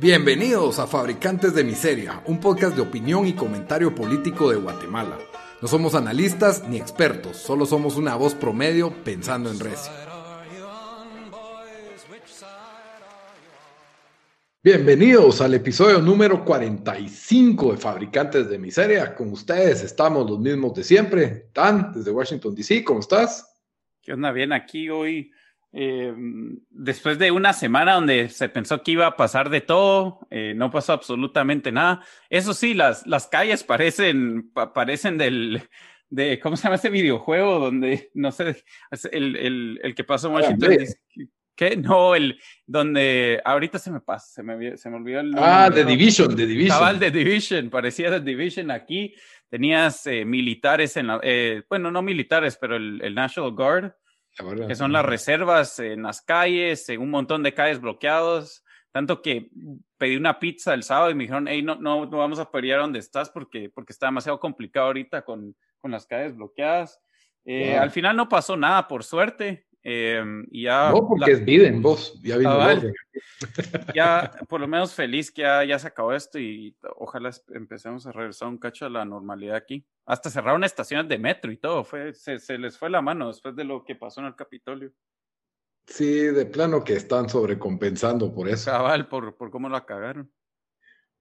Bienvenidos a Fabricantes de Miseria, un podcast de opinión y comentario político de Guatemala. No somos analistas ni expertos, solo somos una voz promedio pensando en recio. Bienvenidos al episodio número 45 de Fabricantes de Miseria. Con ustedes estamos los mismos de siempre. Dan, desde Washington, D.C., ¿cómo estás? ¿Qué onda? Bien, aquí hoy, eh, después de una semana donde se pensó que iba a pasar de todo, eh, no pasó absolutamente nada. Eso sí, las, las calles parecen, parecen del, de, ¿cómo se llama ese videojuego? Donde, no sé, el, el, el que pasó en Washington, ¿Qué? No, el donde ahorita se me pasa, se me, se me olvidó el nombre. Ah, The Division, The Division. Cabal The Division, parecía The Division aquí. Tenías eh, militares en la, eh, bueno, no militares, pero el, el National Guard, que son las reservas en las calles, en un montón de calles bloqueados. Tanto que pedí una pizza el sábado y me dijeron, hey, no, no, no vamos a pelear donde estás porque, porque está demasiado complicado ahorita con, con las calles bloqueadas. Eh, Al final no pasó nada, por suerte. Eh, ya, no, porque es Biden, vos. Ya vino Ya, por lo menos feliz que ya, ya, se acabó esto y ojalá empecemos a regresar un cacho a la normalidad aquí. Hasta cerraron estaciones de metro y todo. Fue, se, se les fue la mano después de lo que pasó en el Capitolio. Sí, de plano que están sobrecompensando por eso. Cabal, por, por cómo la cagaron.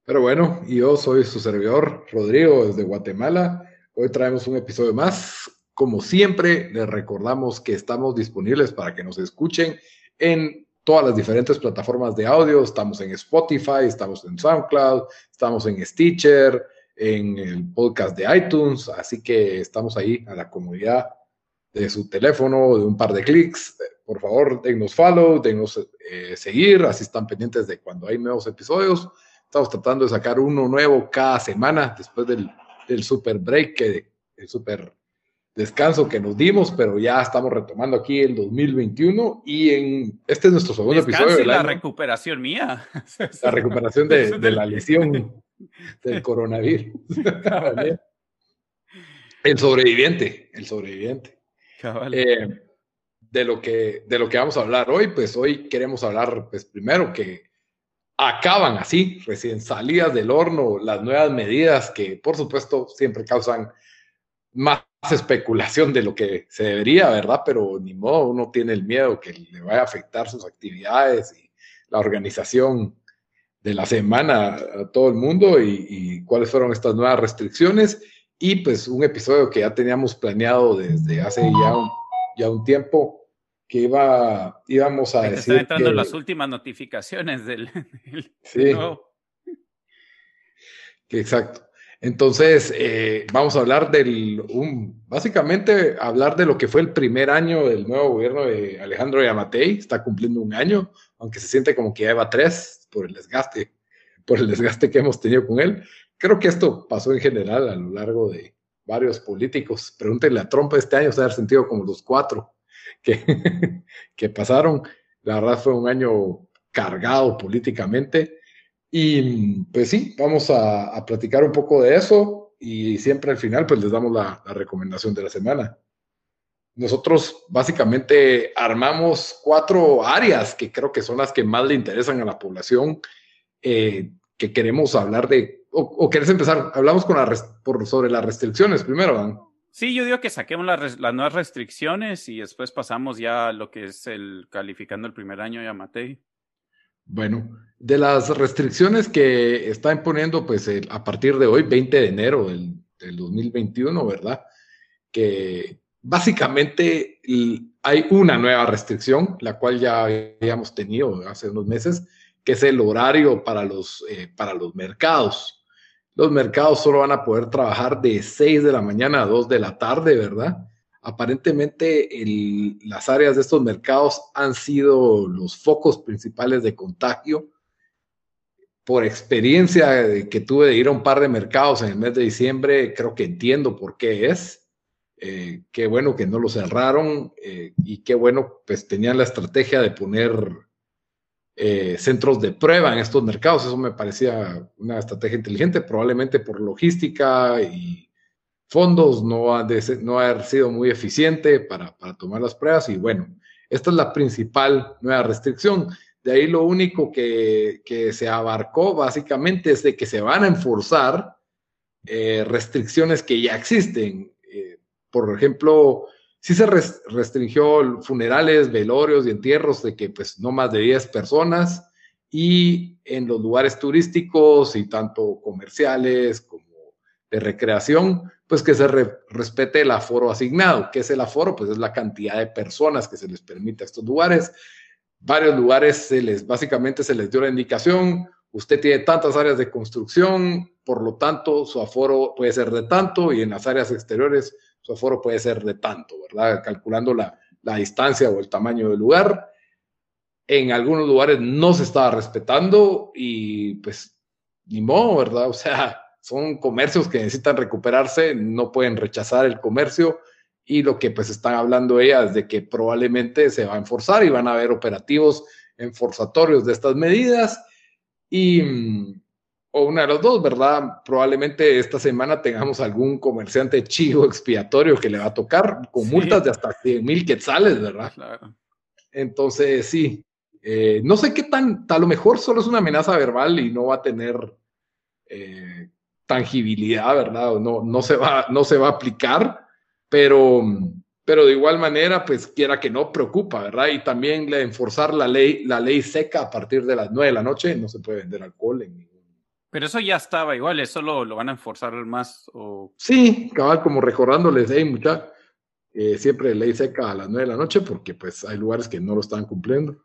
Pero bueno, yo soy su servidor, Rodrigo, desde Guatemala. Hoy traemos un episodio más como siempre, les recordamos que estamos disponibles para que nos escuchen en todas las diferentes plataformas de audio. Estamos en Spotify, estamos en SoundCloud, estamos en Stitcher, en el podcast de iTunes. Así que estamos ahí a la comunidad de su teléfono, de un par de clics. Por favor, dennos follow, dennos eh, seguir, así están pendientes de cuando hay nuevos episodios. Estamos tratando de sacar uno nuevo cada semana después del, del super break, que, el super descanso que nos dimos, pero ya estamos retomando aquí el 2021 y en este es nuestro segundo episodio. la recuperación mía. La recuperación de, la lesión del coronavirus. el sobreviviente, el sobreviviente. Eh, de, lo que, de lo que vamos a hablar hoy, pues hoy queremos hablar, pues primero que acaban así, recién salidas del horno, las nuevas medidas que por supuesto siempre causan más especulación de lo que se debería, ¿verdad? Pero ni modo, uno tiene el miedo que le vaya a afectar sus actividades y la organización de la semana a todo el mundo y, cuáles fueron estas nuevas restricciones. Y pues un episodio que ya teníamos planeado desde hace ya un, ya un tiempo que iba, íbamos a decir. Están entrando las últimas notificaciones del. sí. exacto. Entonces, eh, vamos a hablar del, básicamente, hablar de lo que fue el primer año del nuevo gobierno de Alejandro Yamatei. Está cumpliendo un año, aunque se siente como que ya lleva tres por el desgaste, por el desgaste que hemos tenido con él. Creo que esto pasó en general a lo largo de varios políticos. Pregúntenle a Trump este año, se ha sentido como los cuatro que, que pasaron. La verdad fue un año cargado políticamente y pues sí, vamos a, platicar un poco de eso y siempre al final pues les damos la, recomendación de la semana. Nosotros básicamente armamos cuatro áreas que creo que son las que más le interesan a la población, eh, que queremos hablar de, o, querés empezar, hablamos con por, sobre las restricciones primero, Dan. Sí, yo digo que saquemos las, nuevas restricciones y después pasamos ya a lo que es el calificando el primer año ya Matei. Bueno, de las restricciones que está imponiendo, pues a partir de hoy, 20 de enero del, 2021, ¿verdad? Que básicamente hay una nueva restricción, la cual ya habíamos tenido hace unos meses, que es el horario para los, eh, para los mercados. Los mercados solo van a poder trabajar de 6 de la mañana a 2 de la tarde, ¿verdad? Aparentemente las áreas de estos mercados han sido los focos principales de contagio. Por experiencia que tuve de ir a un par de mercados en el mes de diciembre, creo que entiendo por qué es. Eh, qué bueno que no lo cerraron eh, y qué bueno, pues tenían la estrategia de poner eh, centros de prueba en estos mercados. Eso me parecía una estrategia inteligente, probablemente por logística y fondos, no ha, no ha sido muy eficiente para, tomar las pruebas y bueno, esta es la principal nueva restricción. De ahí lo único que, se abarcó básicamente es de que se van a enforzar eh, restricciones que ya existen. Eh, por ejemplo, sí se restringió funerales, velorios y entierros de que pues no más de 10 personas y en los lugares turísticos y tanto comerciales como de recreación, pues que se respete el aforo asignado. ¿Qué es el aforo? Pues es la cantidad de personas que se les permite a estos lugares. Varios lugares se les, básicamente se les dio la indicación, usted tiene tantas áreas de construcción, por lo tanto su aforo puede ser de tanto y en las áreas exteriores su aforo puede ser de tanto, ¿verdad? Calculando la, la distancia o el tamaño del lugar. En algunos lugares no se estaba respetando y pues ni modo, ¿verdad? O sea, son comercios que necesitan recuperarse, no pueden rechazar el comercio y lo que pues están hablando ellas de que probablemente se va a enforzar y van a haber operativos enforzatorios de estas medidas y mm, o una de los dos, ¿verdad? Probablemente esta semana tengamos algún comerciante chivo expiatorio que le va a tocar con multas de hasta 100 mil quetzales, ¿verdad? Entonces, sí, eh, no sé qué tan, a lo mejor solo es una amenaza verbal y no va a tener eh, tangibilidad, ¿verdad? No, no, se va, no se va a aplicar, pero, pero de igual manera, pues quiera que no, preocupa, ¿verdad? Y también enforzar la ley, la ley seca a partir de las nueve de la noche, no se puede vender alcohol en ningún pero eso ya estaba igual, eso lo, lo van a enforzar más. O... Sí, cabal, como recordándoles, hey, mucha, eh, siempre ley seca a las nueve de la noche porque pues hay lugares que no lo están cumpliendo.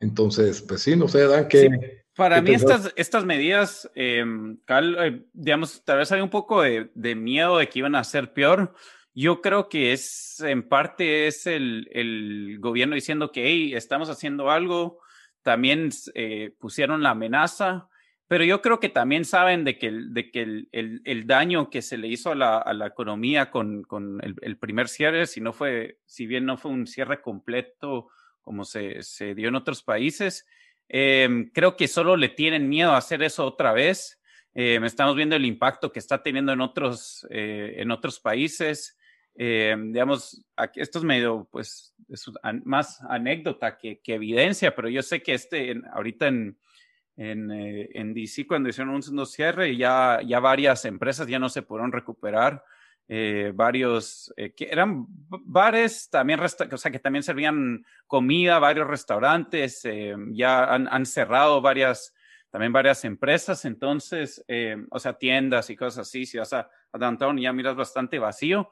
Entonces, pues sí, no sé, Dan, que... Para mí estas, estas medidas, em, eh, digamos, tal vez hay un poco de, de, miedo de que iban a ser peor. Yo creo que es, en parte, es el, el gobierno diciendo que, hey, estamos haciendo algo. También eh, pusieron la amenaza, pero yo creo que también saben de que, de que el, el, el daño que se le hizo a la, a la economía con, con el, primer cierre, si no fue, si bien no fue un cierre completo como se, se dio en otros países, Em, creo que solo le tienen miedo a hacer eso otra vez. Em, estamos viendo el impacto que está teniendo en otros, eh, en otros países. Em, digamos, esto es medio, pues, es más anécdota que, evidencia, pero yo sé que este, ahorita en, en, eh, en, DC, cuando hicieron un segundo cierre, ya, ya varias empresas ya no se pudieron recuperar. Eh, varios, eh, que eran bares, también, o sea, que también servían comida, varios restaurantes, eh, ya han, cerrado varias, también varias empresas, entonces, o sea, tiendas y cosas así, si vas a, a downtown ya miras bastante vacío.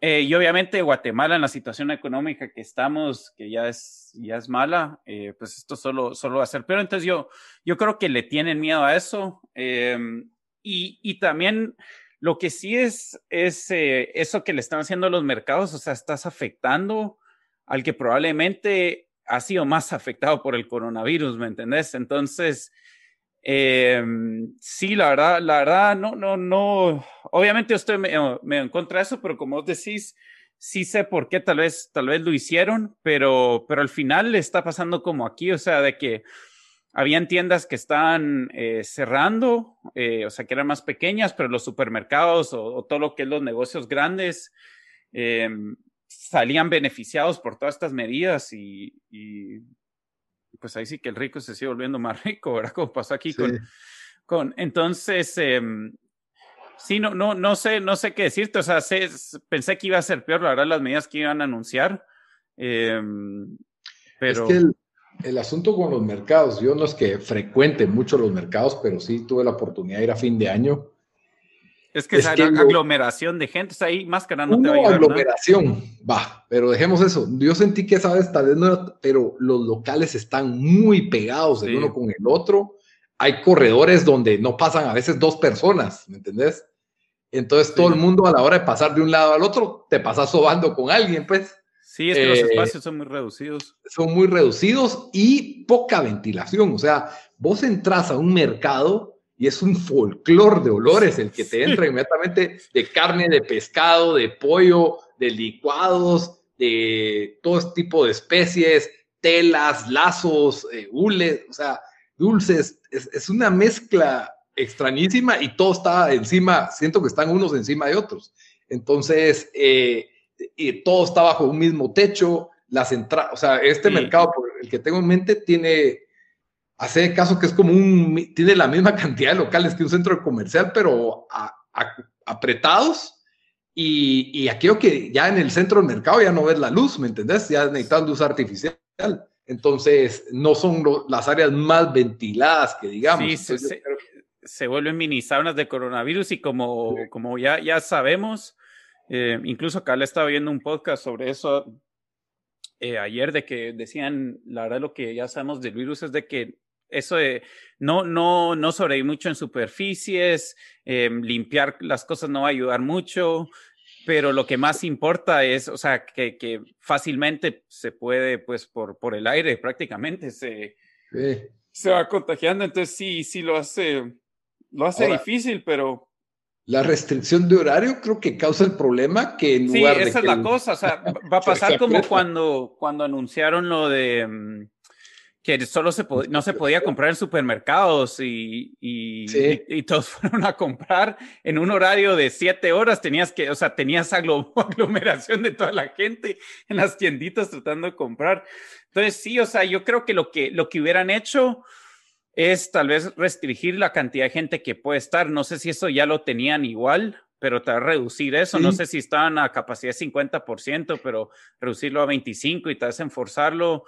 y obviamente Guatemala en la situación económica que estamos, que ya es, ya es mala, pues esto solo, solo va a ser peor. Entonces yo, yo creo que le tienen miedo a eso. y, y también lo que sí es, es eh, eso que le están haciendo los mercados, o sea, estás afectando al que probablemente ha sido más afectado por el coronavirus, ¿me entendés? Entonces, em, sí, la verdad, la verdad, no, no, no, obviamente estoy medio, en contra de eso, pero como decís, sí sé por qué tal vez, tal vez lo hicieron, pero, pero al final le está pasando como aquí, o sea, de que habían tiendas que estaban eh, cerrando, eh, o sea, que eran más pequeñas, pero los supermercados o, todo lo que es los negocios grandes eh, salían beneficiados por todas estas medidas y, pues ahí sí que el rico se sigue volviendo más rico, ¿verdad? Como pasó aquí con, con, entonces, em, sí, no, no, no sé, no sé qué decirte, o sea, pensé que iba a ser peor, la verdad, las medidas que iban a anunciar, em, pero el asunto con los mercados, yo no es que frecuente mucho los mercados, pero sí tuve la oportunidad de ir a fin de año. Es que esa aglomeración de gente, está ahí máscara no te va a ayudar, aglomeración, va, pero dejemos eso. Yo sentí que esa vez tal vez no pero los locales están muy pegados el uno con el otro. Hay corredores donde no pasan a veces dos personas, ¿me entendés? Entonces todo el mundo a la hora de pasar de un lado al otro, te pasas sobando con alguien, pues. Sí, es que los eh, espacios son muy reducidos. Son muy reducidos y poca ventilación. O sea, vos entras a un mercado y es un folclore de olores el que te entra inmediatamente de carne, de pescado, de pollo, de licuados, de todo este tipo de especies, telas, lazos, eh, hules, o sea, dulces. Es, es, una mezcla extrañísima y todo está encima, siento que están unos encima de otros. Entonces, eh, y todo está bajo un mismo techo, las entradas, o sea, este mercado el que tengo en mente tiene, hace caso que es como un, tiene la misma cantidad de locales que un centro comercial, pero apretados. Y, y aquello que ya en el centro del mercado ya no ves la luz, ¿me entendés? Ya necesitan luz artificial. Entonces, no son las áreas más ventiladas que digamos. Sí, se, vuelven mini saunas de coronavirus y como, como ya, ya sabemos, eh, incluso acá le estaba viendo un podcast sobre eso eh, ayer, de que decían, la verdad lo que ya sabemos del virus es de que eso de no, no, no sobrevivir mucho en superficies, eh, limpiar las cosas no va a ayudar mucho, pero lo que más importa es, o sea, que, que fácilmente se puede, pues, por, por el aire prácticamente se, se va contagiando, entonces sí, sí lo hace, lo hace difícil, pero la restricción de horario creo que causa el problema que en lugar sí, esa es la cosa, o sea, va a pasar como cuando, cuando anunciaron lo de mm, que solo se no se podía comprar en supermercados y, y, todos fueron a comprar en un horario de siete horas, tenías que, o sea, tenías aglomeración de toda la gente en las tienditas tratando de comprar. Entonces, sí, o sea, yo creo que lo que, lo que hubieran hecho es tal vez restringir la cantidad de gente que puede estar. No sé si eso ya lo tenían igual, pero tal vez reducir eso. No sé si estaban a capacidad de 50%, pero reducirlo a 25 y tal vez enforzarlo.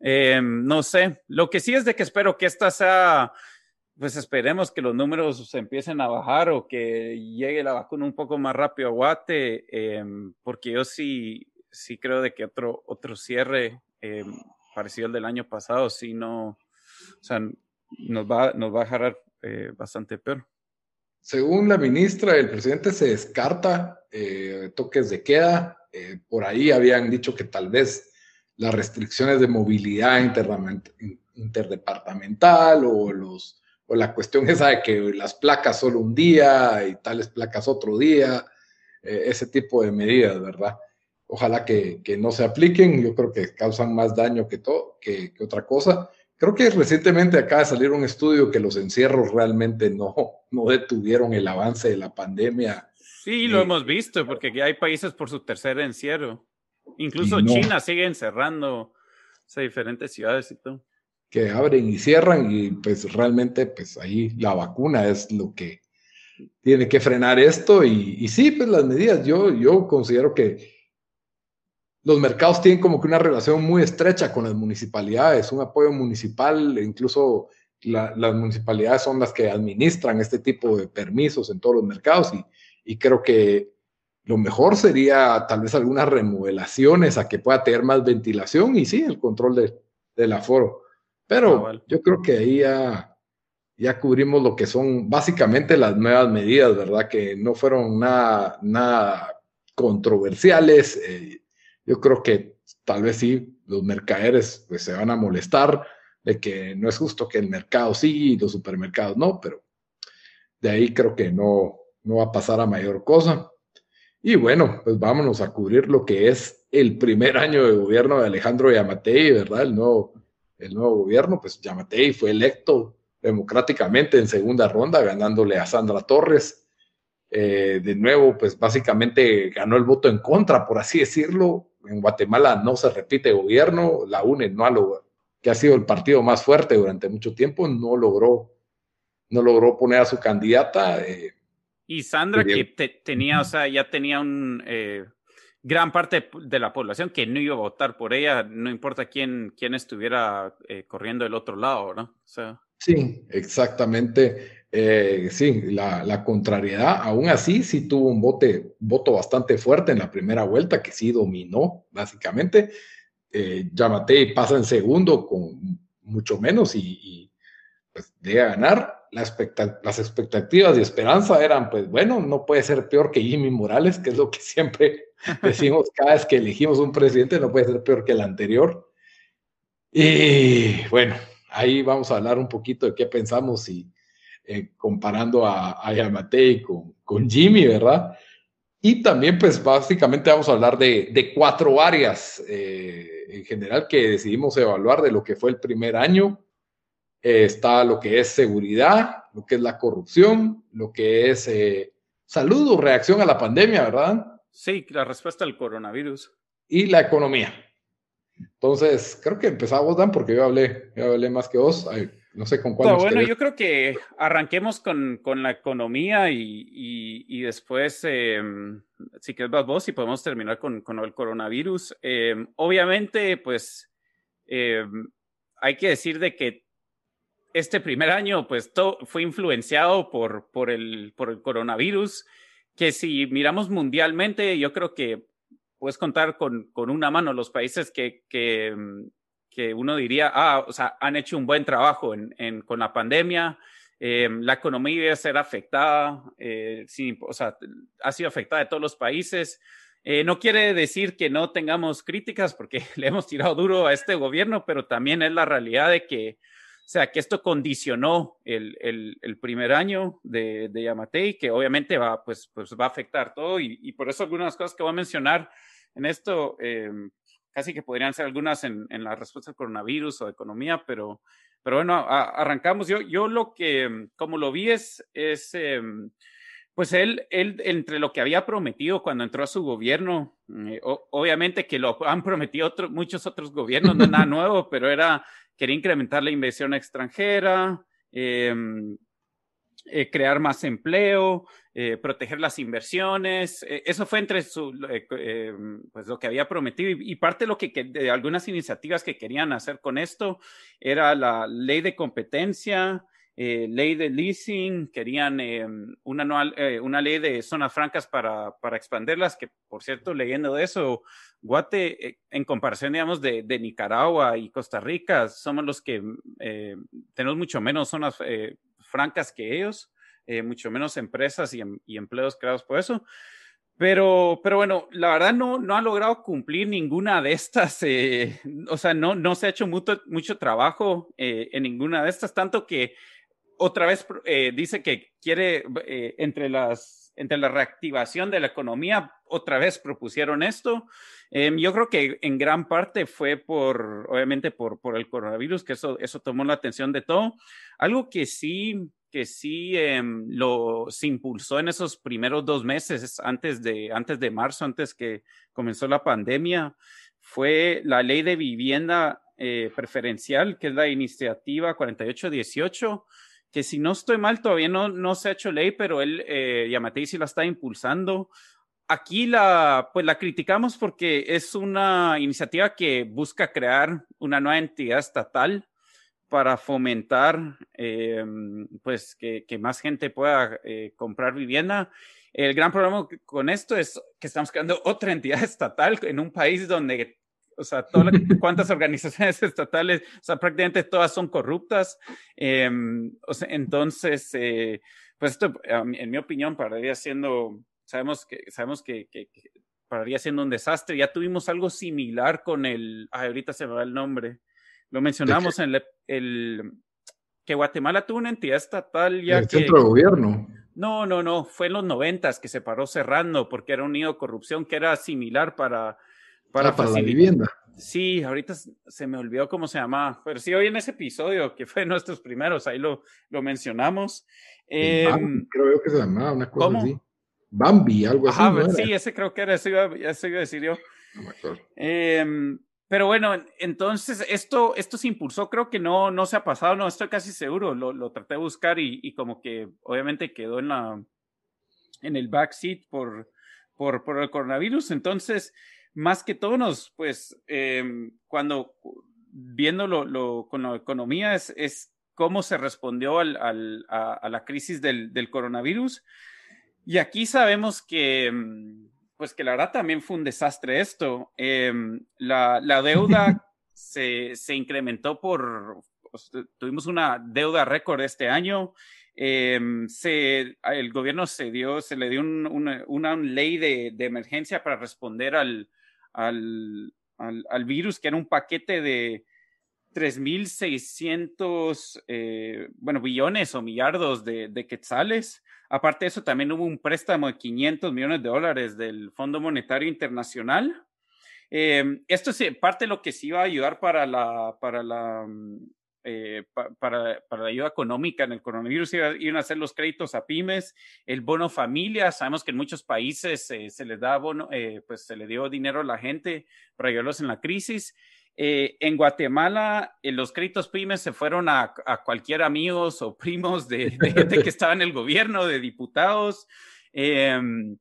Eh, no sé. Lo que sí es de que espero que esta sea, pues esperemos que los números se empiecen a bajar o que llegue la vacuna un poco más rápido a Guate, eh, porque yo sí, sí creo de que otro, otro cierre eh, parecido al del año pasado, sí no, o sea, nos va, nos va a dejar eh, bastante peor. Según la ministra, el presidente se descarta eh, toques de queda. Eh, por ahí habían dicho que tal vez las restricciones de movilidad interdepartamental o, los, o la cuestión esa de que las placas solo un día y tales placas otro día, ese tipo de medidas, ¿verdad? Ojalá que, que, no se apliquen, yo creo que causan más daño que, todo, que, que otra cosa. Creo que recientemente acaba de salir un estudio que los encierros realmente no, no detuvieron el avance de la pandemia. Sí, lo eh, hemos visto, porque hay países por su tercer encierro. Incluso China sigue encerrando a diferentes ciudades y todo. Que abren y cierran y pues realmente pues ahí la vacuna es lo que tiene que frenar esto y, y sí, pues las medidas, yo, yo considero que los mercados tienen como que una relación muy estrecha con las municipalidades, un apoyo municipal, incluso las municipalidades son las que administran este tipo de permisos en todos los mercados y, creo que lo mejor sería tal vez algunas remodelaciones a que pueda tener más ventilación y sí, el control de, del aforo. Pero ah, yo creo que ahí ya, ya cubrimos lo que son básicamente las nuevas medidas, ¿verdad? Que no fueron nada, nada controversiales. Eh, yo creo que tal vez sí, los mercaderes pues, se van a molestar de que no es justo que el mercado sí y los supermercados no, pero de ahí creo que no, no va a pasar a mayor cosa. Y bueno, pues vámonos a cubrir lo que es el primer año de gobierno de Alejandro Yamatei, ¿verdad? El nuevo, el nuevo gobierno, pues Yamatei fue electo democráticamente en segunda ronda, ganándole a Sandra Torres. Eh, de nuevo, pues básicamente ganó el voto en contra, por así decirlo, en Guatemala no se repite gobierno, la UNE no ha logrado, que ha sido el partido más fuerte durante mucho tiempo, no logró, no logró poner a su candidata. Eh, y Sandra, que tenía, o sea, ya tenía un eh, gran parte de la población que no iba a votar por ella, no importa quién, quién estuviera eh, corriendo del otro lado, ¿no? O sea, sí, exactamente. Eh, sí, la, contrariedad, aún así, sí tuvo un voto bastante fuerte en la primera vuelta, que sí dominó, básicamente. Eh, Yamatei pasa en segundo con mucho menos y, pues, llega a ganar. las expectativas y esperanza eran, pues bueno, no puede ser peor que Jimmy Morales, que es lo que siempre decimos cada vez que elegimos un presidente, no puede ser peor que el anterior. Y bueno, ahí vamos a hablar un poquito de qué pensamos y eh, comparando a, a Yamatei con, con Jimmy, ¿verdad? Y también, pues básicamente vamos a hablar de, de cuatro áreas eh, en general que decidimos evaluar de lo que fue el primer año. Eh, está lo que es seguridad, lo que es la corrupción, lo que es salud o reacción a la pandemia, ¿verdad? Sí, la respuesta al coronavirus. Y la economía. Entonces, creo que empezamos, Dan, porque yo hablé, yo hablé más que vos. No sé con cuál. bueno, yo creo que arranquemos con, con la economía y, y, después, eh, si quieres vos, y podemos terminar con, con el coronavirus. Eh, obviamente, pues, eh, hay que decir de que este primer año, pues, todo fue influenciado por, por, el, por el coronavirus, que si miramos mundialmente, yo creo que puedes contar con, con una mano los países que, que, que, uno diría, ah, o sea, han hecho un buen trabajo en, en, con la pandemia. Eh, la economía debe ser afectada, eh, o sea, ha sido afectada de todos los países. Eh, no quiere decir que no tengamos críticas, porque le hemos tirado duro a este gobierno, pero también es la realidad de que, o sea, que esto condicionó el, el, el primer año de, de Yamatei, que obviamente va, pues, pues va a afectar todo, y, y por eso algunas cosas que voy a mencionar en esto eh, casi que podrían ser algunas en, en, la respuesta al coronavirus o economía, pero, pero bueno, arrancamos. Yo, yo lo que, como lo vi, es, es eh, pues él, él, entre lo que había prometido cuando entró a su gobierno, eh, obviamente que lo han prometido muchos otros gobiernos, no es nada nuevo, pero era, quería incrementar la inversión extranjera, eh, eh, crear más empleo, eh, proteger las inversiones. Eh, eso fue entre su, pues lo que había prometido y, parte de lo que, de algunas iniciativas que querían hacer con esto era la ley de competencia, ley de leasing, querían una, una ley de zonas francas para, para expanderlas, que por cierto, leyendo de eso, Guate, en comparación, digamos, de, de, Nicaragua y Costa Rica, somos los que tenemos mucho menos zonas francas que ellos, eh, mucho menos empresas y, em, y, empleos creados por eso. Pero, pero bueno, la verdad no, no ha logrado cumplir ninguna de estas, eh, o sea, no, no se ha hecho mucho, mucho trabajo eh, en ninguna de estas, tanto que otra vez dice que quiere, entre, las, entre la reactivación de la economía, otra vez propusieron esto. Em, yo creo que en gran parte fue por, obviamente, por, por el coronavirus, que eso, eso tomó la atención de todo. Algo que sí, que sí em, lo, se impulsó en esos primeros dos meses, antes de, antes de marzo, antes que comenzó la pandemia, fue la ley de vivienda eh, preferencial, que es la iniciativa 4818 que si no estoy mal, todavía no, no se ha hecho ley, pero él, eh, Yamatei sí la está impulsando aquí la, pues la criticamos porque es una iniciativa que busca crear una nueva entidad estatal para fomentar eh, pues que, que, más gente pueda eh, comprar vivienda. El gran problema con esto es que estamos creando otra entidad estatal en un país donde, o sea, todas cuántas organizaciones estatales, o sea, prácticamente todas son corruptas. Eh, o sea, entonces, eh, pues esto, en mi opinión, pararía siendo sabemos que, sabemos que, que, pararía siendo un desastre. Ya tuvimos algo similar con el, ahorita se me va el nombre, lo mencionamos en el, que Guatemala tuvo una entidad estatal ya el centro de gobierno. No, no, no, fue en los noventas que se paró cerrando porque era un nido de corrupción que era similar para... Para, ah, la vivienda. Sí, ahorita se me olvidó cómo se llamaba, pero sí, hoy en ese episodio, que fue nuestros primeros, ahí lo, lo mencionamos. Eh, creo que se llamaba una cosa así. Bambi, algo así. Ajá, sí, ese creo que era, eso iba, eso iba a decir yo. Em, pero bueno, entonces esto, esto se impulsó, creo que no, no se ha pasado, no estoy casi seguro, lo, lo traté de buscar y, y, como que obviamente quedó en la en el backseat por, por, por el coronavirus. Entonces, más que todo nos, pues, eh, cuando viéndolo lo, con la economía es, es cómo se respondió al, al, a, a, la crisis del, del coronavirus. Y aquí sabemos que, mm, pues que la verdad también fue un desastre esto. Em, la, la, deuda se, se, incrementó por, pues, tuvimos una deuda récord este año. Eh, se, el gobierno se dio, se le dio un, una, una, ley de, de, emergencia para responder al, al, al, al, virus, que era un paquete de 3.600, eh, bueno, billones o millardos de, de quetzales. Aparte de eso, también hubo un préstamo de 500 millones de dólares del Fondo Monetario Internacional. Eh, esto es parte de lo que sí iba a ayudar para la, para la, mm, eh, para, la ayuda económica en el coronavirus, iban a hacer los créditos a pymes, el bono familia, sabemos que en muchos países eh, se les da bono, eh, pues se le dio dinero a la gente para ayudarlos en la crisis. Eh, en Guatemala, eh, los créditos pymes se fueron a, cualquier amigos o primos de, gente que estaba en el gobierno, de diputados. Em,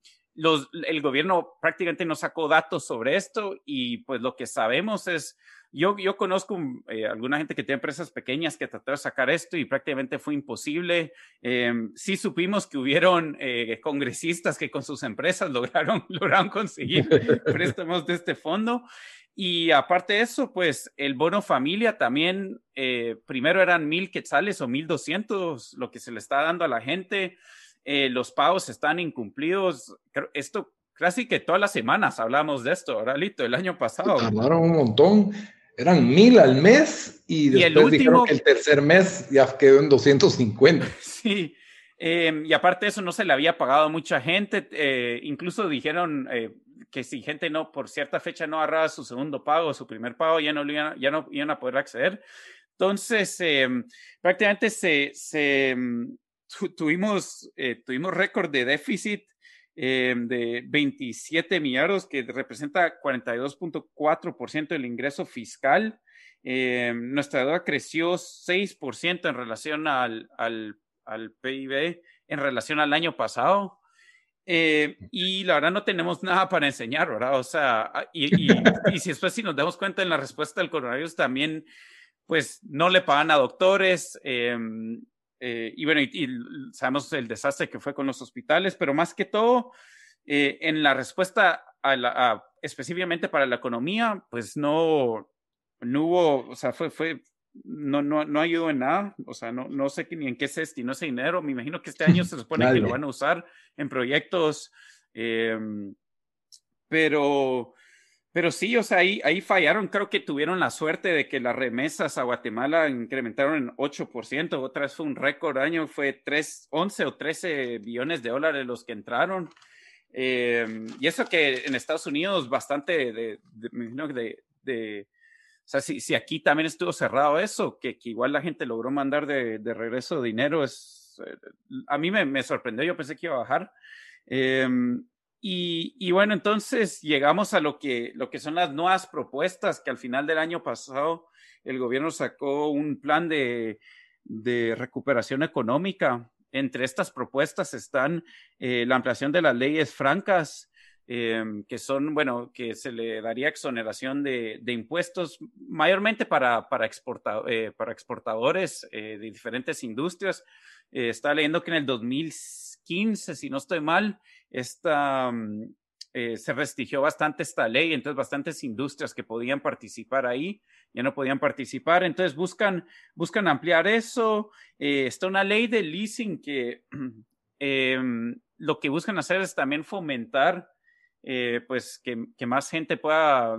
el gobierno prácticamente no sacó datos sobre esto y pues lo que sabemos es yo, yo conozco eh, alguna gente que tiene empresas pequeñas que trató de sacar esto y prácticamente fue imposible. Eh, sí supimos que hubieron eh, congresistas que con sus empresas lograron, lograron conseguir préstamos de este fondo. Y aparte de eso, pues el bono familia también, eh, primero eran mil quetzales o mil doscientos, lo que se le está dando a la gente. los pagos están incumplidos. Esto casi que todas las semanas hablamos de esto, Lito, el año pasado. Tardaron un montón eran mil al mes y después dijeron que el tercer mes ya quedó en 250. Sí, em, y aparte de eso no se le había pagado a mucha gente, eh, incluso dijeron eh, que si gente no por cierta fecha no agarraba su segundo pago, su primer pago, ya no, ya no iban a poder acceder. Entonces, em, prácticamente se, se em, tuvimos, eh, tuvimos récord de déficit eh, de 27 millardos, que representa 42.4% del ingreso fiscal. Eh, nuestra deuda creció 6% en relación al, al, al, PIB, en relación al año pasado. Eh, y la verdad no tenemos nada para enseñar, ¿verdad? O sea, ah, y, y, y, si después si nos damos cuenta en la respuesta del coronavirus también, pues no le pagan a doctores, eh, eh, y bueno, y, sabemos el desastre que fue con los hospitales, pero más que todo, eh, en la respuesta a la, específicamente para la economía, pues no, no hubo, o sea, fue, fue, no, no, no ayudó en nada, o sea, no, no sé ni en qué se destinó ese dinero, me imagino que este año se supone que lo van a usar en proyectos, eh, pero pero sí, o sea, ahí, ahí fallaron. Creo que tuvieron la suerte de que las remesas a Guatemala incrementaron en 8%. Otra vez fue un récord año, fue 3, 11 o 13 billones de dólares los que entraron. Eh, y eso que en Estados Unidos bastante de, de, sea, si, si, aquí también estuvo cerrado eso, que, que igual la gente logró mandar de, regreso dinero, es, eh, a mí me, me, sorprendió, yo pensé que iba a bajar. Eh, y, bueno, entonces llegamos a lo que, lo que son las nuevas propuestas que al final del año pasado el gobierno sacó un plan de, de recuperación económica. Entre estas propuestas están eh, la ampliación de las leyes francas, eh, que son, bueno, que se le daría exoneración de, de impuestos mayormente para, para, eh, para exportadores de diferentes industrias. está leyendo que en el 2015, si no estoy mal, esta, mm, eh, se restringió bastante esta ley, entonces bastantes industrias que podían participar ahí ya no podían participar, entonces buscan, buscan ampliar eso. Eh, está una ley de leasing que em, lo que buscan hacer es también fomentar eh, pues que, que, más gente pueda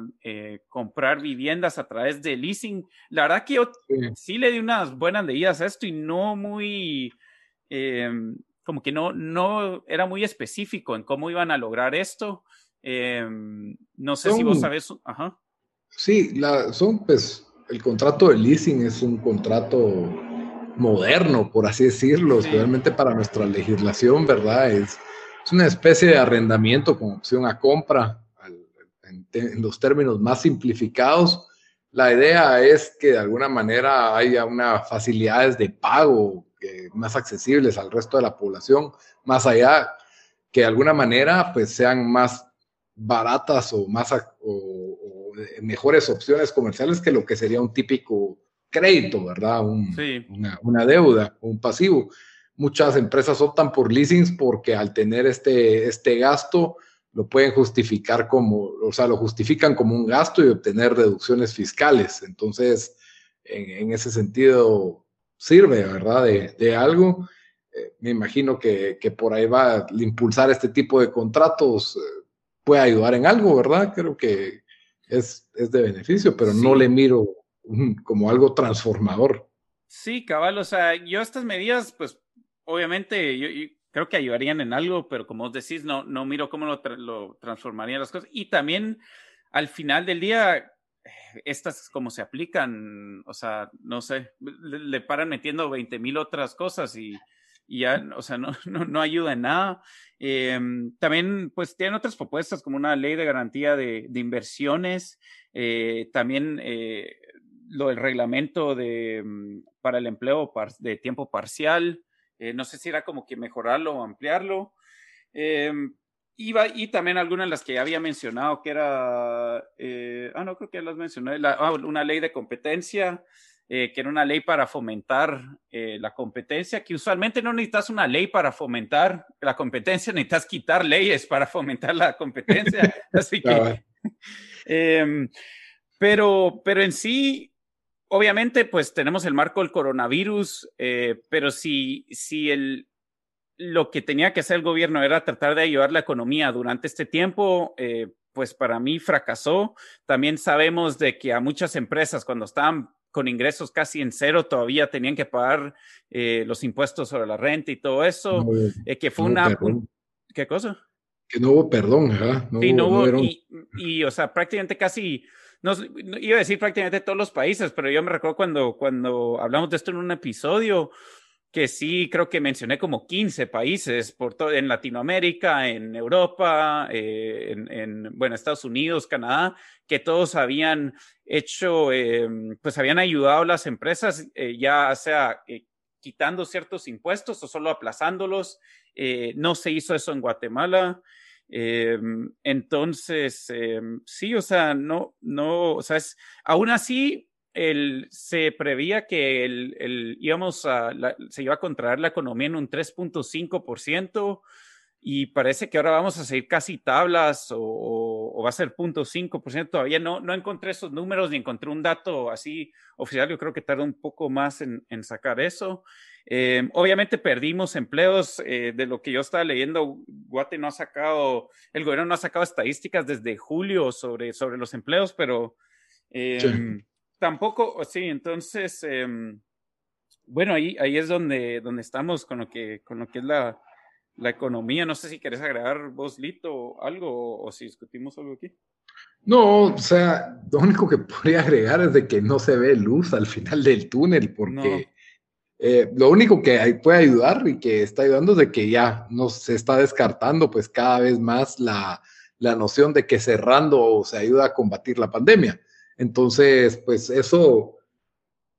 comprar viviendas a través de leasing. La verdad que yo sí, le di unas buenas leídas a esto y no muy, em, como que no, no era muy específico en cómo iban a lograr esto. Em, no sé si vos sabes. Ajá. Sí, la, son pues el contrato de leasing es un contrato moderno, por así decirlo, especialmente para nuestra legislación, ¿verdad? Es, es, una especie de arrendamiento con opción a compra en, los términos más simplificados. La idea es que de alguna manera haya unas facilidades de pago más accesibles al resto de la población, más allá que de alguna manera pues sean más baratas o más o, mejores opciones comerciales que lo que sería un típico crédito, ¿verdad? una, una, deuda, un pasivo. Muchas empresas optan por leasings porque al tener este, este gasto lo pueden justificar como, o sea, lo justifican como un gasto y obtener deducciones fiscales. Entonces, en, en ese sentido, sirve, ¿verdad? De, algo. Eh, me imagino que, por ahí va impulsar este tipo de contratos, eh, puede ayudar en algo, ¿verdad? Creo que es, de beneficio, pero no le miro como algo transformador. Sí, cabal, o sea, yo estas medidas, pues obviamente yo, creo que ayudarían en algo, pero como vos decís, no, no miro cómo lo, lo transformarían las cosas. Y también al final del día, estas como se aplican, o sea, no sé, le, paran metiendo 20 mil otras cosas y, ya, o sea, no, no, ayuda en nada. Em, también, pues, tienen otras propuestas como una ley de garantía de, de inversiones, eh, también eh, lo del reglamento de, mm, para el empleo de tiempo parcial, eh, no sé si era como que mejorarlo o ampliarlo. Em, Iba, y también algunas de las que ya había mencionado, que era, eh, ah, no, creo que ya las mencioné, ah, una ley de competencia, eh, que era una ley para fomentar eh, la competencia, que usualmente no necesitas una ley para fomentar la competencia, necesitas quitar leyes para fomentar la competencia. Así que, em, pero, pero en sí, obviamente, pues tenemos el marco del coronavirus, pero si, si el, lo que tenía que hacer el gobierno era tratar de ayudar la economía durante este tiempo, eh, pues para mí fracasó. También sabemos de que a muchas empresas cuando estaban con ingresos casi en cero todavía tenían que pagar eh, los impuestos sobre la renta y todo eso, eh, que fue una... ¿Qué cosa? Que no hubo perdón, ¿verdad? sí, no hubo, y, o sea, prácticamente casi, no, iba a decir prácticamente todos los países, pero yo me recuerdo cuando, cuando hablamos de esto en un episodio, que sí creo que mencioné como 15 países por todo, en Latinoamérica, en Europa, eh, en, bueno, Estados Unidos, Canadá, que todos habían hecho, eh, pues habían ayudado a las empresas, eh, ya sea quitando ciertos impuestos o solo aplazándolos. no se hizo eso en Guatemala. Entonces, sí, o sea, no, no, o sea, es, aún así, se prevía que el, íbamos a, se iba a contraer la economía en un 3.5% y parece que ahora vamos a seguir casi tablas o, va a ser 0.5%. Todavía no, no encontré esos números ni encontré un dato así oficial. Yo creo que tarda un poco más en, sacar eso. Eh, obviamente perdimos empleos. Eh, de lo que yo estaba leyendo, Guate no ha sacado, el gobierno no ha sacado estadísticas desde julio sobre, sobre los empleos, pero eh, tampoco, sí, entonces, em, bueno, ahí, ahí es donde, donde estamos con lo que, con lo que es la, la economía. No sé si querés agregar vos, Lito, algo o, si discutimos algo aquí. No, o sea, lo único que podría agregar es de que no se ve luz al final del túnel, porque eh, lo único que puede ayudar y que está ayudando es de que ya no se está descartando pues cada vez más la, la noción de que cerrando se ayuda a combatir la pandemia. Entonces, pues eso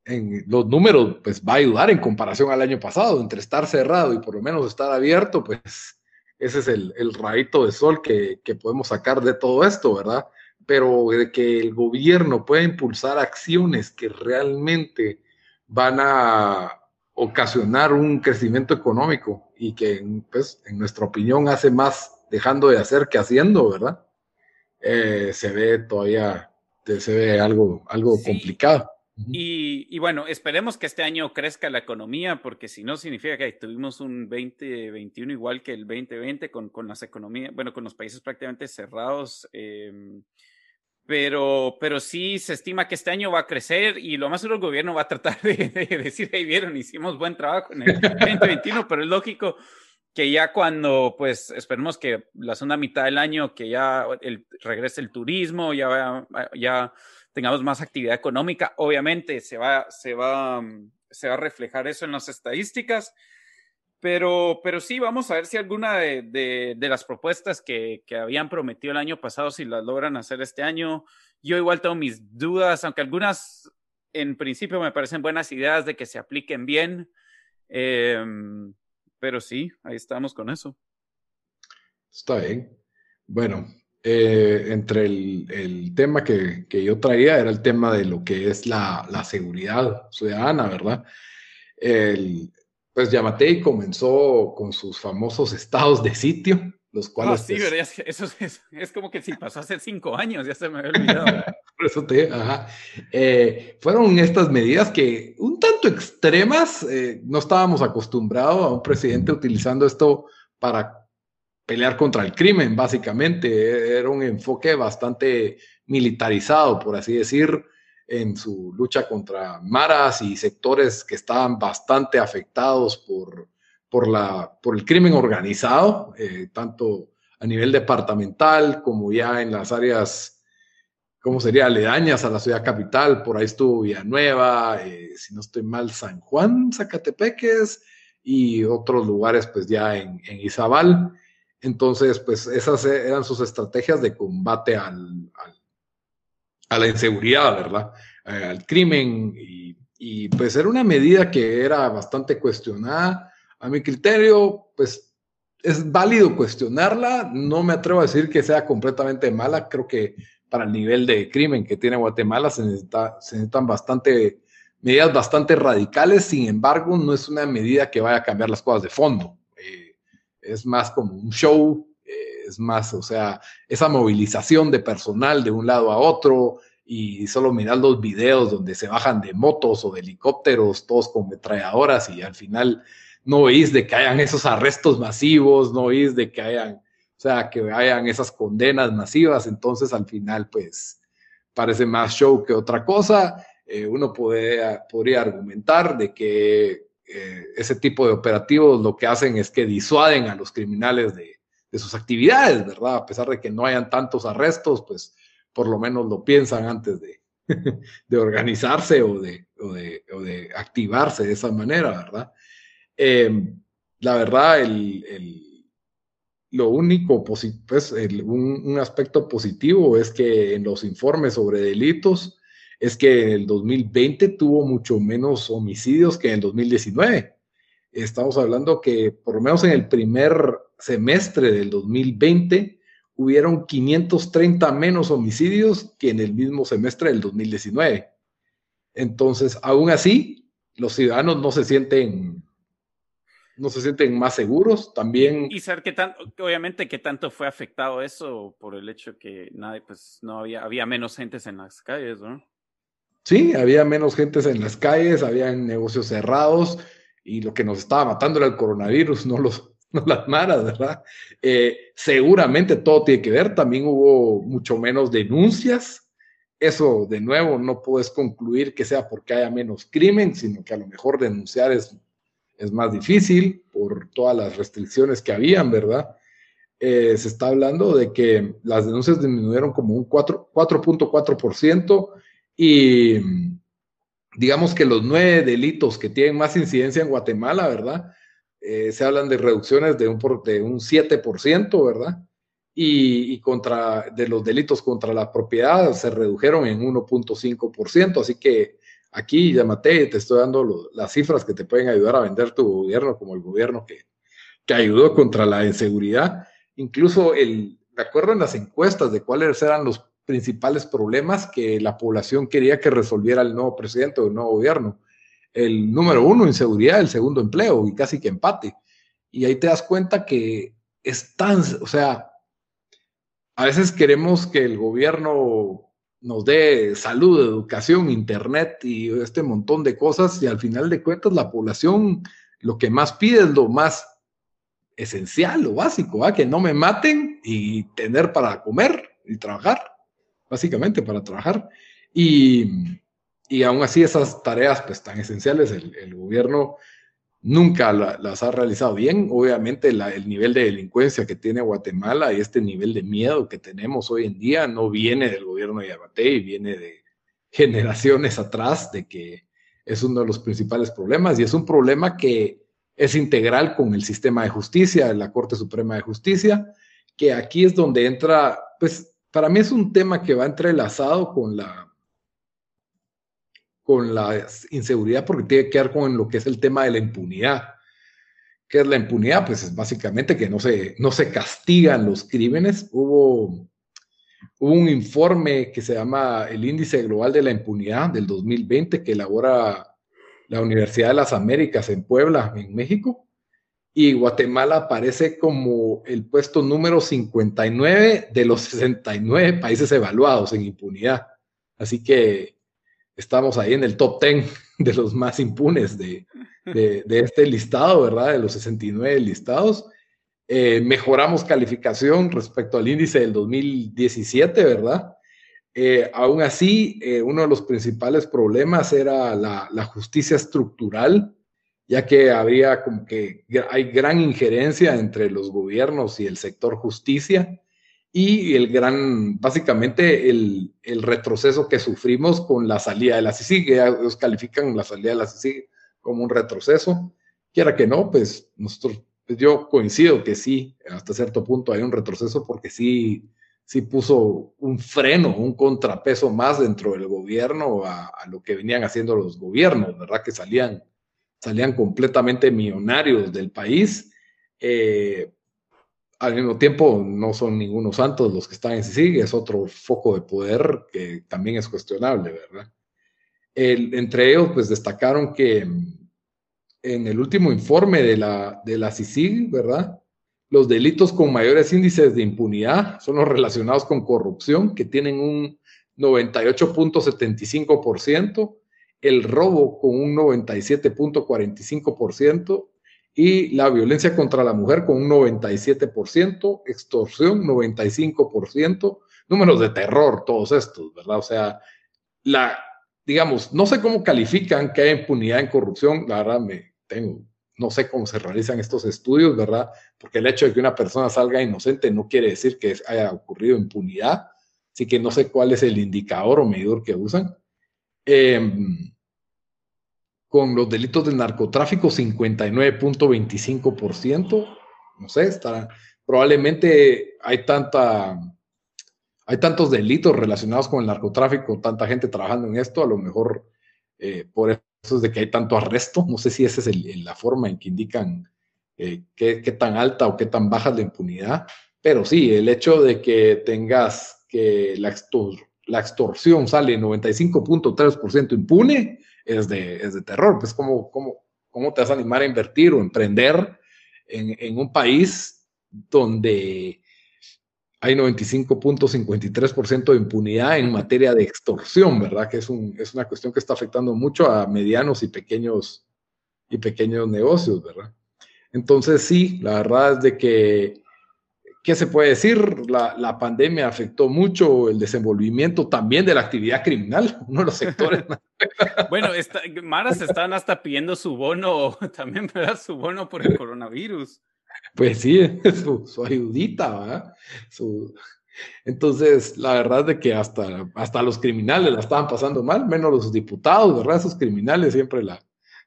en los números pues va a ayudar en comparación al año pasado, entre estar cerrado y por lo menos estar abierto, pues ese es el, el rayito de sol que, que, podemos sacar de todo esto, ¿verdad? Pero de que el gobierno pueda impulsar acciones que realmente van a ocasionar un crecimiento económico y que, pues, en nuestra opinión, hace más dejando de hacer que haciendo, ¿verdad? Eh, se ve todavía se ve algo, algo complicado. Y, bueno, esperemos que este año crezca la economía, porque si no significa que tuvimos un 2021 igual que el 2020 con, con las economías, bueno, con los países prácticamente cerrados. Em, pero, pero sí se estima que este año va a crecer y lo más seguro el gobierno va a tratar de, decir, ahí vieron, hicimos buen trabajo en el 2021, pero es lógico que ya cuando, pues, esperemos que la segunda mitad del año, que ya el, regrese el turismo, ya, ya tengamos más actividad económica, obviamente se va, se va, se va a reflejar eso en las estadísticas, pero, pero sí, vamos a ver si alguna de, las propuestas que, habían prometido el año pasado, si las logran hacer este año. Yo igual tengo mis dudas, aunque algunas en principio me parecen buenas ideas de que se apliquen bien. Eh, pero sí, ahí estamos con eso. Está bien. Bueno, eh, entre el, tema que, yo traía era el tema de lo que es la, seguridad ciudadana, ¿verdad? El, pues Yamatei comenzó con sus famosos estados de sitio, los ah, cuales... sí, pues eso es, como que si pasó hace cinco años, ya se me había olvidado. Por eso te... Ajá. Eh, fueron estas medidas que un tanto extremas, eh, no estábamos acostumbrados a un presidente utilizando esto para pelear contra el crimen, básicamente. Era un enfoque bastante militarizado, por así decir, en su lucha contra maras y sectores que estaban bastante afectados por por, la, por el crimen organizado, eh, tanto a nivel departamental como ya en las áreas, ¿cómo sería? Aledañas a la ciudad capital. Por ahí estuvo Villanueva, eh, si no estoy mal, San Juan, Zacatepeques, y otros lugares pues ya en, Izabal. Entonces, pues esas eran sus estrategias de combate al, a la inseguridad, ¿verdad? Eh, al crimen y, y, pues era una medida que era bastante cuestionada. A mi criterio, pues es válido cuestionarla, no me atrevo a decir que sea completamente mala, creo que para el nivel de crimen que tiene Guatemala se, necesita, se necesitan bastante medidas bastante radicales, sin embargo, no es una medida que vaya a cambiar las cosas de fondo. Eh, es más como un show, es más, o sea, esa movilización de personal de un lado a otro y solo mirar los videos donde se bajan de motos o de helicópteros, todos con metralladoras y al final no veis de que hayan esos arrestos masivos, no veis de que hayan, o sea, que hayan esas condenas masivas, entonces al final pues parece más show que otra cosa. Eh, uno podría argumentar de que eh, ese tipo de operativos lo que hacen es que disuaden a los criminales de, sus actividades, ¿verdad? A pesar de que no hayan tantos arrestos, pues por lo menos lo piensan antes de, de organizarse o de, o de, activarse de esa manera, ¿verdad? Em, la verdad, el, lo único, pues, un, un, aspecto positivo es que en los informes sobre delitos, es que en el 2020 tuvo mucho menos homicidios que en el 2019. Estamos hablando que por lo menos en el primer semestre del 2020 hubieron 530 menos homicidios que en el mismo semestre del 2019. Entonces, aún así, los ciudadanos no se sienten no se sienten más seguros también. Y saber obviamente que tanto fue afectado eso por el hecho que nadie, pues no había, había menos gentes en las calles, ¿no? Sí, había menos gentes en las calles, había negocios cerrados y lo que nos estaba matando era el coronavirus, no, los, las maras, ¿verdad? Eh, seguramente todo tiene que ver, también hubo mucho menos denuncias. Eso, de nuevo, no puedes concluir que sea porque haya menos crimen, sino que a lo mejor denunciar es, es más difícil por todas las restricciones que habían, ¿verdad? Eh, se está hablando de que las denuncias disminuyeron como un 4.4% y digamos que los nueve delitos que tienen más incidencia en Guatemala, ¿verdad? Eh, se hablan de reducciones de un, de un 7%, ¿verdad? Y, contra, de los delitos contra la propiedad se redujeron en 1.5%, así que aquí, llámate, te estoy dando las cifras que te pueden ayudar a vender tu gobierno como el gobierno que, que ayudó contra la inseguridad. Incluso el, acuerdo en las encuestas de cuáles eran los principales problemas que la población quería que resolviera el nuevo presidente o el nuevo gobierno. El número uno, inseguridad, el segundo, empleo, y casi que empate. Y ahí te das cuenta que es tan, o sea, a veces queremos que el gobierno nos dé salud, educación, internet y este montón de cosas, y al final de cuentas la población lo que más pide es lo más esencial, lo básico, que no me maten y tener para comer y trabajar básicamente, para trabajar. Y, y aún así esas tareas pues tan esenciales el, gobierno nunca las ha realizado bien. Obviamente el nivel de delincuencia que tiene Guatemala y este nivel de miedo que tenemos hoy en día no viene del gobierno de y viene de generaciones atrás de que es uno de los principales problemas y es un problema que es integral con el sistema de justicia, la Corte Suprema de Justicia, que aquí es donde entra pues para mí es un tema que va entrelazado con la, con la inseguridad porque tiene que ver con lo que es el tema de la impunidad. ¿Qué es la impunidad? Pues es básicamente que no se, no se castigan los crímenes. Hubo, hubo un informe que se llama el Índice Global de la Impunidad del 2020 que elabora la Universidad de las Américas en Puebla, en México y Guatemala aparece como el puesto número 59 de los 69 países evaluados en impunidad. Así que estamos ahí en el top 10 de los más impunes de, este listado, ¿verdad? De los 69 listados. Eh, mejoramos calificación respecto al índice del 2017, ¿verdad? Eh, aún así, eh, uno de los principales problemas era la, justicia estructural ya que habría como que hay gran injerencia entre los gobiernos y el sector justicia y el gran, básicamente el, retroceso que sufrimos con la salida de la CICIG, ellos califican la salida de la CICIG como un retroceso. quiera que no, pues nosotros, pues, yo coincido que sí, hasta cierto punto hay un retroceso porque sí, sí puso un freno, un contrapeso más dentro del gobierno a, lo que venían haciendo los gobiernos, ¿verdad? Que salían, salían completamente millonarios del país. Eh, al mismo tiempo, no son ningunos santos los que están en sí, es otro foco de poder que también es cuestionable, ¿verdad? entre ellos, pues destacaron que en el último informe de la, de la CICIG, ¿verdad? Los delitos con mayores índices de impunidad son los relacionados con corrupción, que tienen un 98.75%, el robo con un 97.45% y la violencia contra la mujer con un 97%, extorsión 95%, números de terror todos estos, ¿verdad? O sea, la, digamos, no sé cómo califican que hay impunidad en corrupción, la verdad me tengo, no sé cómo se realizan estos estudios, ¿verdad? Porque el hecho de que una persona salga inocente no quiere decir que haya ocurrido impunidad, así que no sé cuál es el indicador o medidor que usan. Em, con los delitos de narcotráfico, 59.25%, no sé, está, probablemente hay tanta hay tantos delitos relacionados con el narcotráfico, tanta gente trabajando en esto, a lo mejor eh, por eso es de que hay tanto arresto. No sé si esa es la forma en que indican eh, qué, tan alta o qué tan baja es la impunidad, pero sí, el hecho de que tengas que la, la extorsión sale 95.3% impune es de, es de terror. Pues, ¿cómo, cómo, ¿cómo te vas a animar a invertir o emprender en, en un país donde hay 95.53% de impunidad en materia de extorsión, ¿verdad? Que es, un, es una cuestión que está afectando mucho a medianos y pequeños, y pequeños negocios, ¿verdad? Entonces, sí, la verdad es de que, ¿qué se puede decir? La, la pandemia afectó mucho el desenvolvimiento también de la actividad criminal, uno de los sectores. bueno, está, Maras están hasta pidiendo su bono, también, ¿verdad? Su bono por el coronavirus. Pues sí, su, su ayudita, ¿verdad? Entonces, la verdad es de que hasta, hasta los criminales la estaban pasando mal, menos los diputados, ¿verdad? Esos criminales siempre la,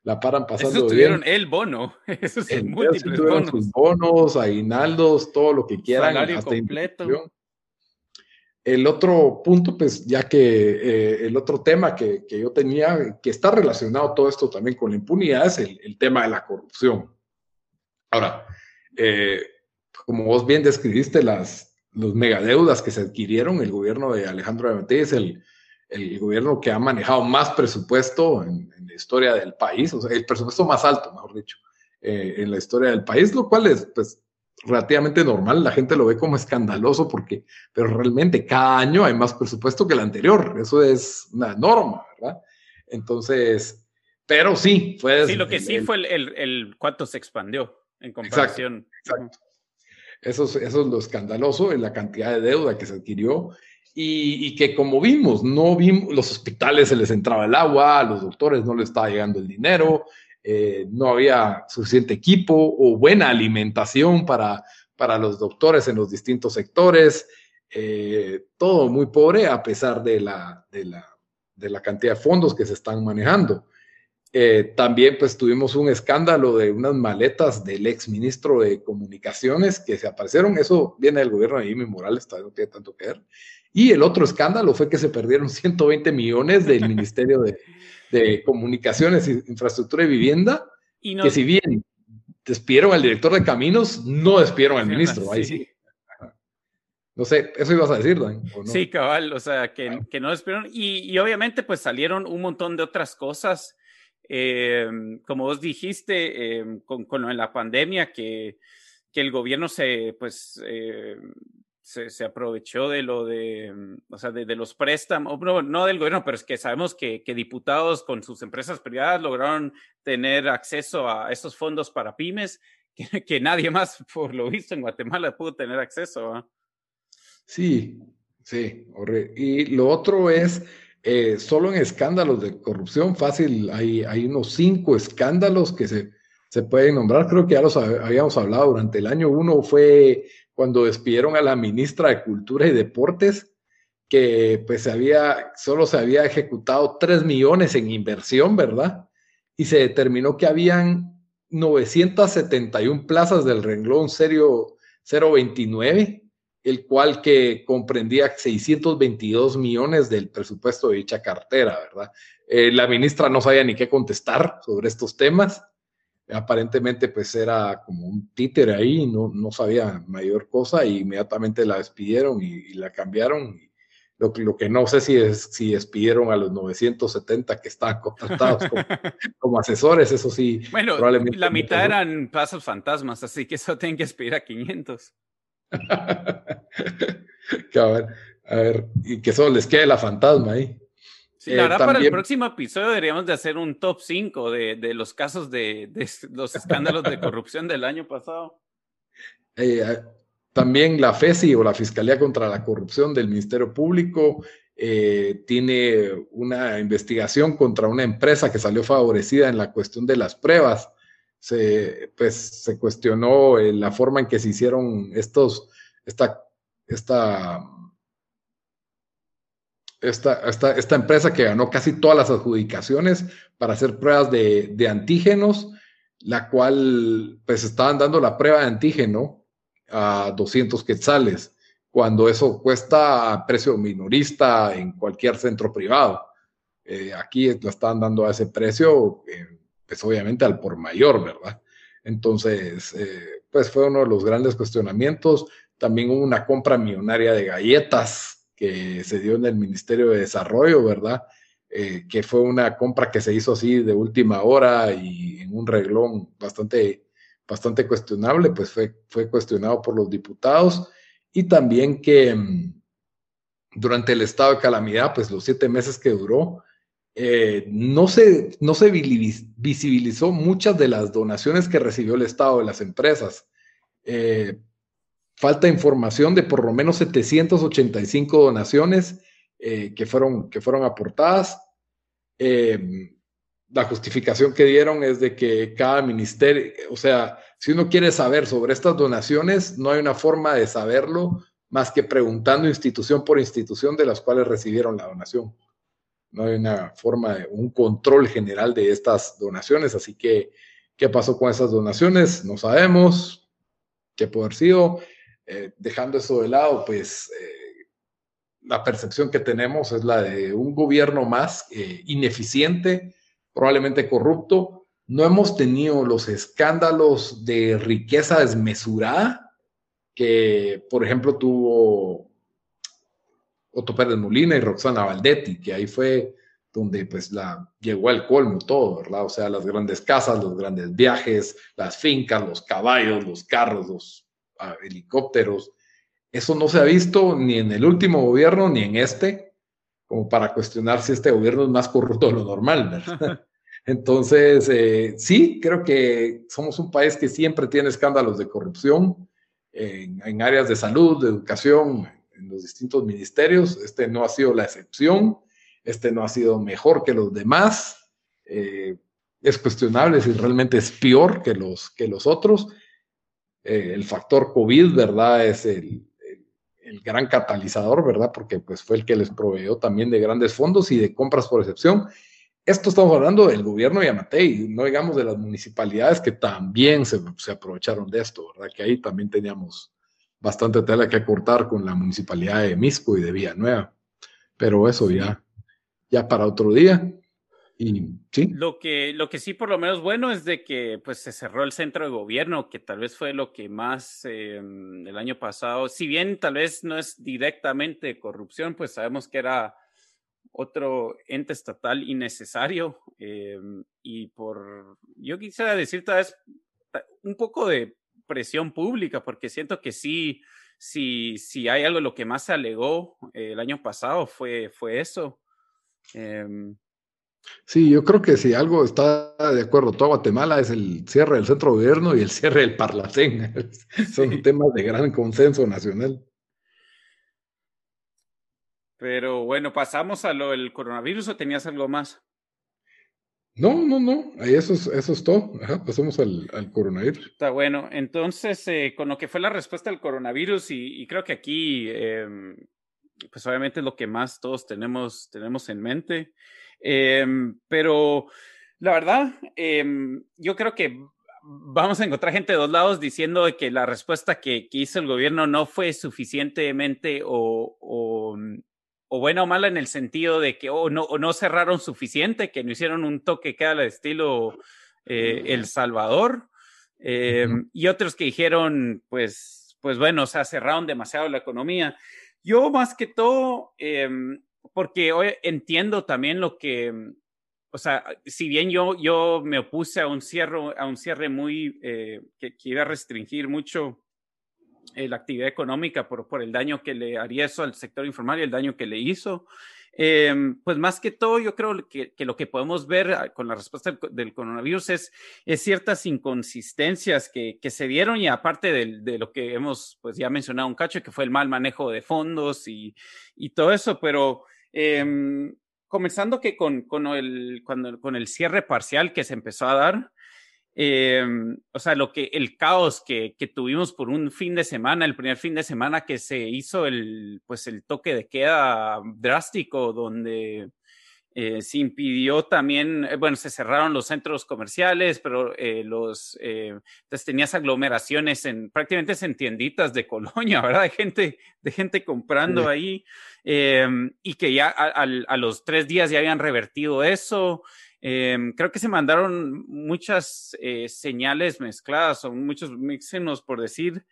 la paran pasando Esos tuvieron el bono, esos son múltiples bonos. Sus bonos, aguinaldos, todo lo que quieran. Salario completo. El otro punto, pues ya que eh, el otro tema que, que, yo tenía, que está relacionado todo esto también con la impunidad, es el, el tema de la corrupción. Ahora, eh, como vos bien describiste, las los megadeudas que se adquirieron, el gobierno de Alejandro es el, el gobierno que ha manejado más presupuesto en, la historia del país, o sea, el presupuesto más alto, mejor dicho, eh, en la historia del país, lo cual es pues relativamente normal, la gente lo ve como escandaloso porque, pero realmente cada año hay más presupuesto que el anterior, eso es una norma, ¿verdad? Entonces, pero sí, fue... Sí, lo que sí fue el, el, el cuánto se expandió en comparación. Exacto. Eso, es, eso es lo escandaloso en la cantidad de deuda que se adquirió y, que como vimos, no vimos, los hospitales se les entraba el agua, a los doctores no les estaba llegando el dinero, eh, no había suficiente equipo o buena alimentación para, para los doctores en los distintos sectores, eh, todo muy pobre a pesar de la, de la, de la cantidad de fondos que se están manejando. Eh, también pues tuvimos un escándalo de unas maletas del ex ministro de Comunicaciones que se aparecieron. Eso viene del gobierno de Jimmy Morales, no tiene tanto que ver. Y el otro escándalo fue que se perdieron 120 millones del Ministerio de, de Comunicaciones, Infraestructura y Vivienda, que si bien despidieron al director de caminos, no despidieron al ministro. Ahí sí. No sé, eso ibas a decir, Dan. Sí, cabal, o sea, que, que no despidieron. Y, y, obviamente, pues salieron un montón de otras cosas eh, como vos dijiste, eh, con, con, la pandemia, que, que el gobierno se, pues, eh, se, aprovechó de lo de, o sea, de, los préstamos, no, no, del gobierno, pero es que sabemos que, que, diputados con sus empresas privadas lograron tener acceso a esos fondos para pymes que, que nadie más, por lo visto, en Guatemala pudo tener acceso. Sí, sí. Y lo otro es eh, solo en escándalos de corrupción fácil hay, unos cinco escándalos que se, se pueden nombrar. Creo que ya los habíamos hablado durante el año. Uno fue cuando despidieron a la ministra de Cultura y Deportes, que pues había, solo se había ejecutado tres millones en inversión, ¿verdad? Y se determinó que habían 971 plazas del renglón serio 029, el cual que comprendía 622 millones del presupuesto de dicha cartera, ¿verdad? Eh, la ministra no sabía ni qué contestar sobre estos temas. Aparentemente, pues era como un títere ahí, no, no sabía mayor cosa, y inmediatamente la despidieron y, la cambiaron. Lo, que no sé si es si despidieron a los 970 que estaban contratados como, asesores, eso sí. Bueno, probablemente la mitad eran pasos fantasmas, así que eso tienen que despedir a 500. ver, a ver, y que solo les quede la fantasma ahí. Sí, la eh, verdad, para el próximo episodio deberíamos de hacer un top 5 de, de los casos de, de, los escándalos de corrupción del año pasado. Eh, también la FESI o la Fiscalía contra la Corrupción del Ministerio Público eh, tiene una investigación contra una empresa que salió favorecida en la cuestión de las pruebas. Se, pues, se cuestionó eh, la forma en que se hicieron estos, esta, esta, esta, esta, empresa que ganó casi todas las adjudicaciones para hacer pruebas de, de antígenos, la cual pues estaban dando la prueba de antígeno a 200 quetzales, cuando eso cuesta a precio minorista en cualquier centro privado. Eh, aquí lo están dando a ese precio, eh, pues obviamente al por mayor, ¿verdad? Entonces, eh, pues fue uno de los grandes cuestionamientos. También hubo una compra millonaria de galletas que se dio en el Ministerio de Desarrollo, ¿verdad? que fue una compra que se hizo así de última hora y en un reglón bastante bastante cuestionable, pues fue, fue cuestionado por los diputados y también que mm, durante el estado de calamidad, pues los siete meses que duró, eh, no, se, no se visibilizó muchas de las donaciones que recibió el Estado de las empresas. Eh, falta información de por lo menos 785 donaciones eh, que, fueron, que fueron aportadas la justificación que dieron es de que cada ministerio, o sea, si uno quiere saber sobre estas donaciones, no hay una forma de saberlo más que preguntando institución por institución de las cuales recibieron la donación. No hay una forma de un control general de estas donaciones, así que, ¿qué pasó con esas donaciones? No sabemos qué puede haber sido. Eh, dejando eso de lado, pues eh, la percepción que tenemos es la de un gobierno más eh, ineficiente, probablemente corrupto. No hemos tenido los escándalos de riqueza desmesurada que, por ejemplo, tuvo Otto Pérez Molina y Roxana Valdetti, que ahí fue donde pues la llegó al colmo todo, ¿verdad? O sea, las grandes casas, los grandes viajes, las fincas, los caballos, los carros, los ah, helicópteros. Eso no se ha visto ni en el último gobierno ni en este como para cuestionar si este gobierno es más corrupto de lo normal, ¿verdad? Entonces, eh, sí, creo que somos un país que siempre tiene escándalos de corrupción en, áreas de salud, de educación, en los distintos ministerios. Este no ha sido la excepción, este no ha sido mejor que los demás. Eh, es cuestionable si realmente es peor que los, que los otros. Eh, el factor COVID, ¿verdad? Es el, el gran catalizador, ¿verdad? Porque pues fue el que les proveyó también de grandes fondos y de compras por excepción. Esto estamos hablando del gobierno de Yamatei, no digamos de las municipalidades que también se, aprovecharon de esto, ¿verdad? Que ahí también teníamos bastante tela que cortar con la municipalidad de Misco y de Villanueva. Pero eso ya, ya para otro día. Lo que, lo que sí, por lo menos bueno, es de que pues se cerró el centro de gobierno, que tal vez fue lo que más eh, el año pasado, si bien tal vez no es directamente corrupción, pues sabemos que era otro ente estatal innecesario. Eh, y por, yo quisiera decir tal vez un poco de presión pública, porque siento que sí, sí, sí hay algo, lo que más se alegó eh, el año pasado fue, fue eso. Em, Sí, yo creo que si algo está de acuerdo todo Guatemala es el cierre del centro de gobierno y el cierre del Parlacén. Son temas de gran consenso nacional. Pero bueno, pasamos a lo del coronavirus o tenías algo más? No, no, no, eso es, eso es todo. pasamos al, coronavirus. Está bueno. Entonces, eh, con lo que fue la respuesta al coronavirus, y, creo que aquí, em, pues obviamente es lo que más todos tenemos, tenemos en mente. Em, pero la verdad, em, yo creo que vamos a encontrar gente de dos lados diciendo que la respuesta que, hizo el gobierno no fue suficientemente o, o, buena o mala en el sentido de que o no, no cerraron suficiente, que no hicieron un toque que al estilo eh, El Salvador. Eh, y otros que dijeron, pues, pues bueno, o sea, cerraron demasiado la economía. Yo más que todo, em, porque hoy entiendo también lo que, o sea, si bien yo, yo me opuse a un cierre, a un cierre muy, eh, que, iba a restringir mucho eh, la actividad económica por, por el daño que le haría eso al sector informal y el daño que le hizo, em, pues más que todo, yo creo que, que, lo que podemos ver ah, con la respuesta del, coronavirus es, es, ciertas inconsistencias que, que se dieron y aparte de, de, lo que hemos pues ya mencionado un cacho, que fue el mal manejo de fondos y, y todo eso, pero eh, comenzando que con, con, el, cuando, con el cierre parcial que se empezó a dar, eh, o sea, lo que el caos que, que, tuvimos por un fin de semana, el primer fin de semana que se hizo el, pues el toque de queda drástico, donde eh, se impidió también, eh, bueno, se cerraron los centros comerciales, pero eh, los, entonces tenías aglomeraciones en prácticamente en tienditas de colonia, ¿verdad? De gente, de gente comprando ahí y que ya a, los tres días ya habían revertido eso. Creo que se mandaron muchas señales mezcladas o muchos mixenos, por decir,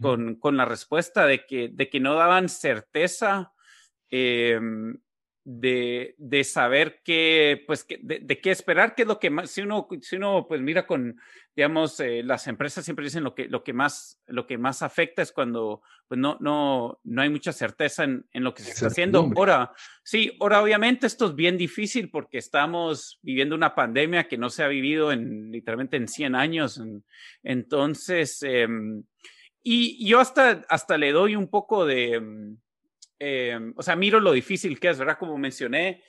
con, con, la respuesta de que, de que no daban certeza de, de saber qué, pues, de, qué esperar, qué es lo que más, si uno, si uno pues mira con, digamos, eh, las empresas siempre dicen lo que, lo que más, lo que más afecta es cuando, pues no, no, no hay mucha certeza en, en lo que se está haciendo. Ahora, sí, ahora obviamente esto es bien difícil porque estamos viviendo una pandemia que no se ha vivido en, literalmente en 100 años. entonces, em, y yo hasta, hasta le doy un poco de, Em, o sea, miro lo difícil que es, ¿verdad? Como mencioné,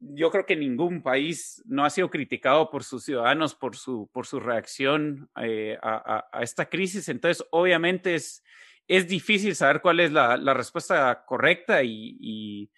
yo creo que ningún país no ha sido criticado por sus ciudadanos por su, por su reacción eh, a, esta crisis. Entonces, obviamente es, es difícil saber cuál es la, la respuesta correcta y,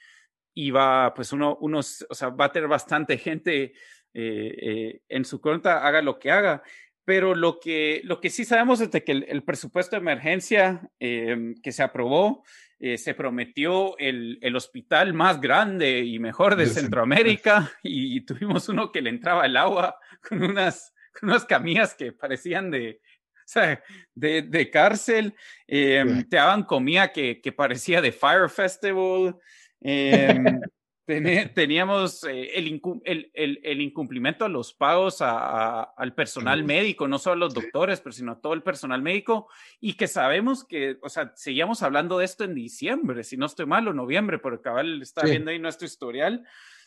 y, va, pues uno, uno, o sea, va a tener bastante gente eh, eh, en su cuenta, haga lo que haga. Pero lo que, lo que sí sabemos es de que el, presupuesto de emergencia em, que se aprobó eh, se prometió el, el, hospital más grande y mejor de Centroamérica y, tuvimos uno que le entraba el agua con unas, con unas camillas que parecían de, o sea, de, de, cárcel. Em, te daban comida que, que, parecía de Fire Festival. Eh, teníamos eh, el, el, el, incumplimiento a los pagos al personal médico, no solo a los doctores, pero sino a todo el personal médico, y que sabemos que, o sea, seguíamos hablando de esto en diciembre, si no estoy mal, o noviembre, porque cabal está viendo ahí nuestro historial.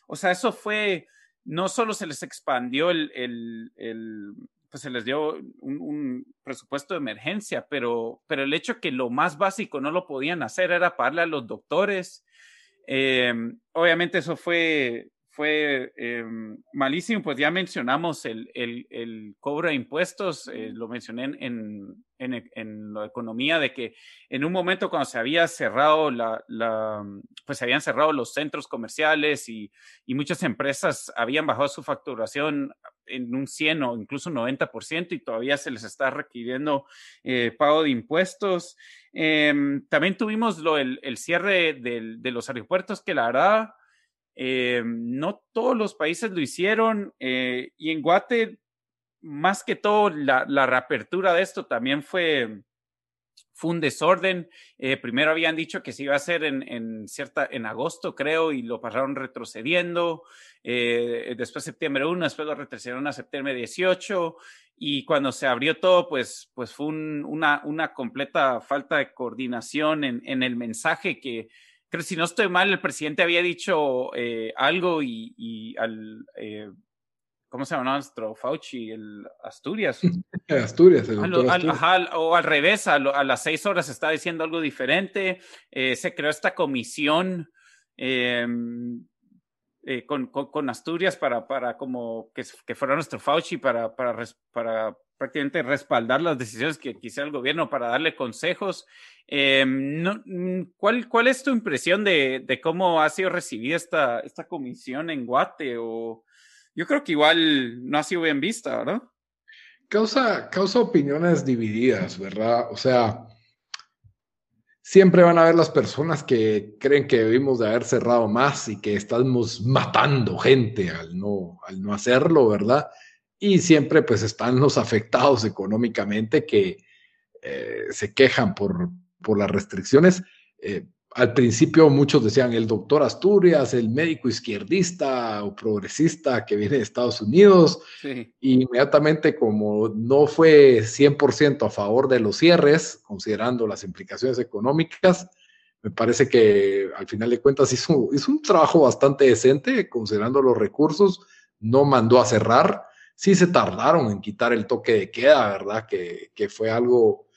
O sea, eso fue, no solo se les expandió el, el pues se les dio un, un, presupuesto de emergencia, pero, pero el hecho que lo más básico no lo podían hacer era pagarle a los doctores, eh, obviamente eso fue, fue eh, malísimo, pues ya mencionamos el, el, el cobro de impuestos, eh, lo mencioné en, en, en, la economía, de que en un momento cuando se había cerrado la, la pues se habían cerrado los centros comerciales y, y, muchas empresas habían bajado su facturación en un 100 o incluso 90% y todavía se les está requiriendo eh, pago de impuestos. Eh, también tuvimos lo, el, el cierre del, de los aeropuertos, que la verdad, eh, no todos los países lo hicieron eh, y en Guate, más que todo, la, la reapertura de esto también fue, fue un desorden. Eh, primero habían dicho que se iba a hacer en, en, cierta, en agosto, creo, y lo pasaron retrocediendo. Eh, después septiembre 1, después lo retrocedieron a septiembre 18. Y cuando se abrió todo, pues, pues fue un, una, una completa falta de coordinación en, en el mensaje que, creo, si no estoy mal, el presidente había dicho eh, algo y, y al eh, ¿cómo se llama nuestro Fauci? El Asturias. Asturias, el o al revés, a, las seis horas está diciendo algo diferente. Eh, se creó esta comisión con, con, Asturias para, para como que, que fuera nuestro Fauci para, para, para prácticamente respaldar las decisiones que quisiera el gobierno para darle consejos. Em, no, ¿cuál, ¿Cuál es tu impresión de, de, cómo ha sido recibida esta, esta comisión en Guate? O, yo creo que igual no ha sido bien vista, ¿verdad? causa, causa opiniones divididas, ¿verdad? O sea, siempre van a haber las personas que creen que debimos de haber cerrado más y que estamos matando gente al no, al no hacerlo, ¿verdad? Y siempre pues están los afectados económicamente que eh, se quejan por, por las restricciones. Eh, al principio muchos decían el doctor Asturias, el médico izquierdista o progresista que viene de Estados Unidos. Y inmediatamente como no fue 100% a favor de los cierres, considerando las implicaciones económicas, me parece que al final de cuentas hizo, hizo un trabajo bastante decente, considerando los recursos, no mandó a cerrar. Sí se tardaron en quitar el toque de queda, ¿verdad? Que, que fue algo,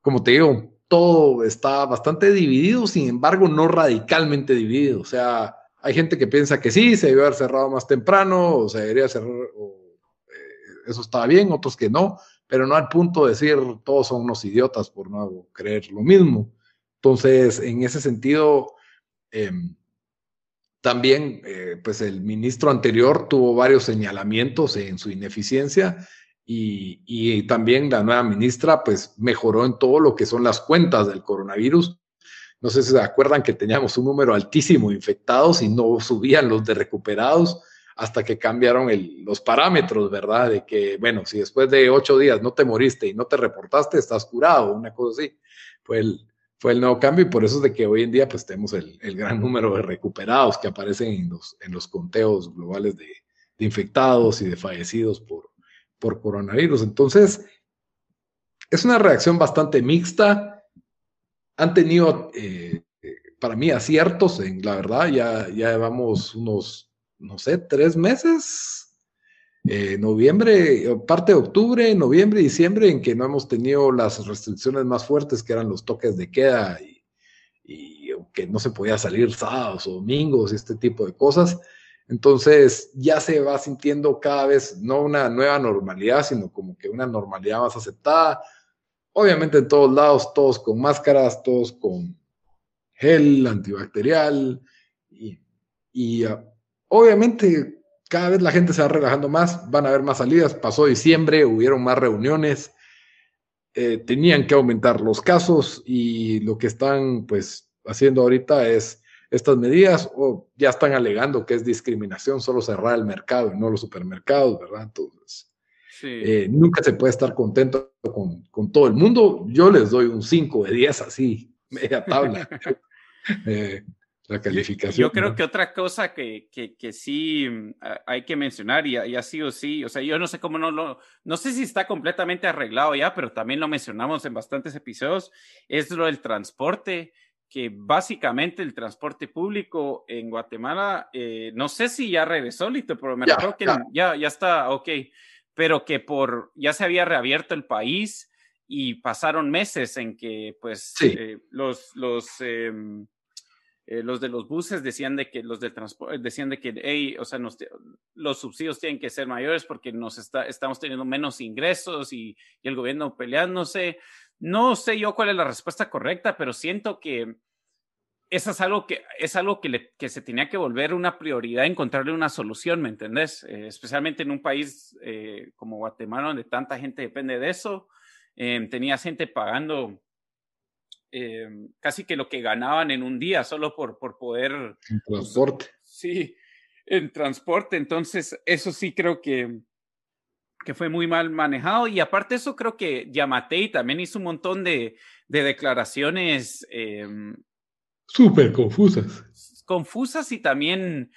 como te digo, todo está bastante dividido, sin embargo, no radicalmente dividido. O sea, hay gente que piensa que sí, se debió haber cerrado más temprano, o se debería cerrar, o, eh, eso estaba bien, otros que no, pero no al punto de decir todos son unos idiotas por no creer lo mismo. Entonces, en ese sentido, em, también, eh, pues el ministro anterior tuvo varios señalamientos en su ineficiencia y, también la nueva ministra pues mejoró en todo lo que son las cuentas del coronavirus. No sé si se acuerdan que teníamos un número altísimo de infectados y no subían los de recuperados hasta que cambiaron los parámetros, ¿verdad? De que, bueno, si después de ocho días no te moriste y no te reportaste, estás curado, una cosa así. El, fue el nuevo cambio y por eso es de que hoy en día pues tenemos el, gran número de recuperados que aparecen en los, en los conteos globales de, de infectados y de fallecidos por, por coronavirus. Entonces, es una reacción bastante mixta. Han tenido, eh, para mí, aciertos, en la verdad, ya, ya llevamos unos, no sé, tres meses, eh, noviembre, parte de octubre, noviembre, diciembre, en que no hemos tenido las restricciones más fuertes, que eran los toques de queda y, y que no se podía salir sábados o domingos y este tipo de cosas. Entonces ya se va sintiendo cada vez no una nueva normalidad, sino como que una normalidad más aceptada. Obviamente en todos lados, todos con máscaras, todos con gel antibacterial y, ah, obviamente cada vez la gente se va relajando más, van a haber más salidas. Pasó diciembre, hubieron más reuniones, eh, tenían que aumentar los casos y lo que están pues haciendo ahorita es estas medidas o ya están alegando que es discriminación solo cerrar el mercado y no los supermercados, ¿verdad? Entonces, eh, nunca se puede estar contento con, todo el mundo. Yo les doy un 5 de 10 así, media tabla. Eh, la calificación. Yo, creo que otra cosa que, que, sí mm, hay que mencionar, y, y así o sí, o sea, yo no sé cómo no lo, no sé si está completamente arreglado ya, pero también lo mencionamos en bastantes episodios, es lo del transporte que básicamente el transporte público en Guatemala, eh, no sé si ya regresó, Lito, pero me acuerdo que ya. ya. está, ok, pero que por, ya se había reabierto el país y pasaron meses en que pues eh, los, los, em, eh, los de los buses decían de que los del transporte decían de que hey, o sea, los subsidios tienen que ser mayores porque nos está, estamos teniendo menos ingresos y, y el gobierno peleándose. No sé yo cuál es la respuesta correcta, pero siento que eso es algo que es algo que, que se tenía que volver una prioridad encontrarle una solución, ¿me entendés? Eh, especialmente en un país eh, como Guatemala, donde tanta gente depende de eso. Tenía gente pagando casi que lo que ganaban en un día solo por, por poder... En transporte. Sí, en transporte. Entonces, eso sí creo que, que fue muy mal manejado. Y aparte eso, creo que Yamatei también hizo un montón de, de declaraciones. Em, Súper confusas. Confusas y también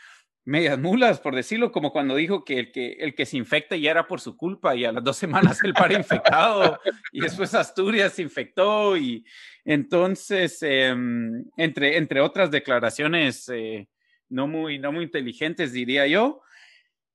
medias mulas, por decirlo, como cuando dijo que el que, el que se infecta ya era por su culpa y a las dos semanas el par infectado y después Asturias se infectó y entonces, em, entre, entre otras declaraciones eh, no, muy, no muy inteligentes, diría yo,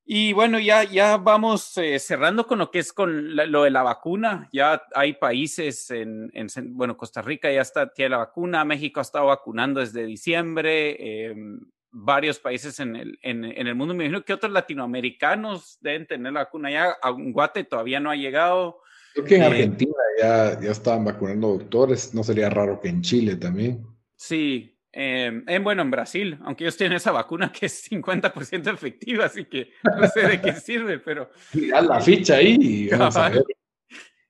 y bueno, ya, ya vamos eh, cerrando con lo que es con lo de la vacuna. Ya hay países en, en, bueno, Costa Rica ya está, tiene la vacuna, México ha estado vacunando desde diciembre, em, varios países en el, en, en, el mundo. Me imagino que otros latinoamericanos deben tener la vacuna ya. A Guate todavía no ha llegado. Creo que en eh, Argentina ya, ya estaban vacunando doctores, no sería raro que en Chile también. Sí, Em, en, bueno, en Brasil, aunque ellos tienen esa vacuna que es 50% efectiva, así que no sé de qué sirve, pero... Tirar la ficha ahí.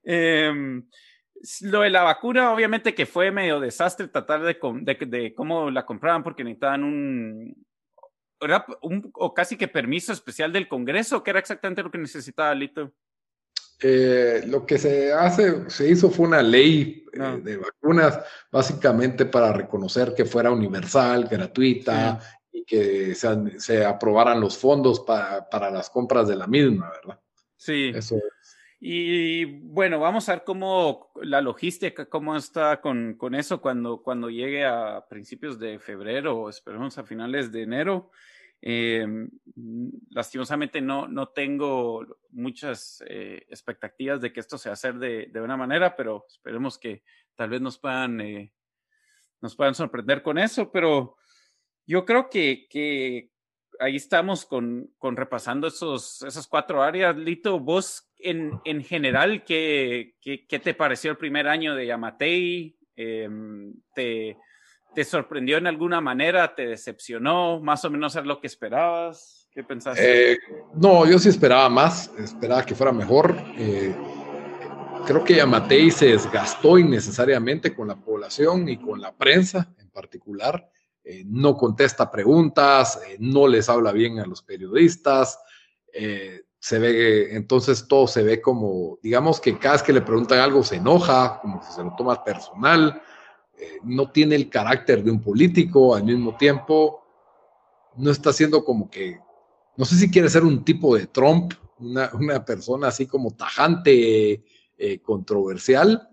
Em, lo de la vacuna, obviamente que fue medio desastre tratar de, de, cómo la compraban porque necesitaban un, era un, o casi que permiso especial del Congreso, que era exactamente lo que necesitaba Lito. Eh, lo que se hace, se hizo fue una ley eh, ah. de vacunas, básicamente para reconocer que fuera universal, gratuita y que se, se, aprobaran los fondos para, para las compras de la misma, ¿verdad? Sí. Eso y bueno, vamos a ver cómo la logística, cómo está con, con eso cuando, cuando llegue a principios de febrero o esperemos a finales de enero. Eh, lastimosamente no, no tengo muchas eh, expectativas de que esto se hacer de, de una manera, pero esperemos que tal vez nos puedan, eh, nos puedan sorprender con eso. Pero yo creo que, que ahí estamos con, con repasando esos, esas cuatro áreas. Lito, vos en, en general, ¿qué, ¿qué, qué, te pareció el primer año de Yamatei? Em, ¿te, ¿Te sorprendió en alguna manera? ¿Te decepcionó? ¿Más o menos era lo que esperabas? ¿Qué pensaste? Eh, no, yo sí esperaba más, esperaba que fuera mejor. Eh, creo que Yamatei se desgastó innecesariamente con la población y con la prensa en particular. Eh, no contesta preguntas, no les habla bien a los periodistas, eh, se ve, entonces todo se ve como, digamos que cada vez que le preguntan algo se enoja, como si se lo toma personal, no tiene el carácter de un político, al mismo tiempo no está siendo como que, no sé si quiere ser un tipo de Trump, una, una persona así como tajante, controversial,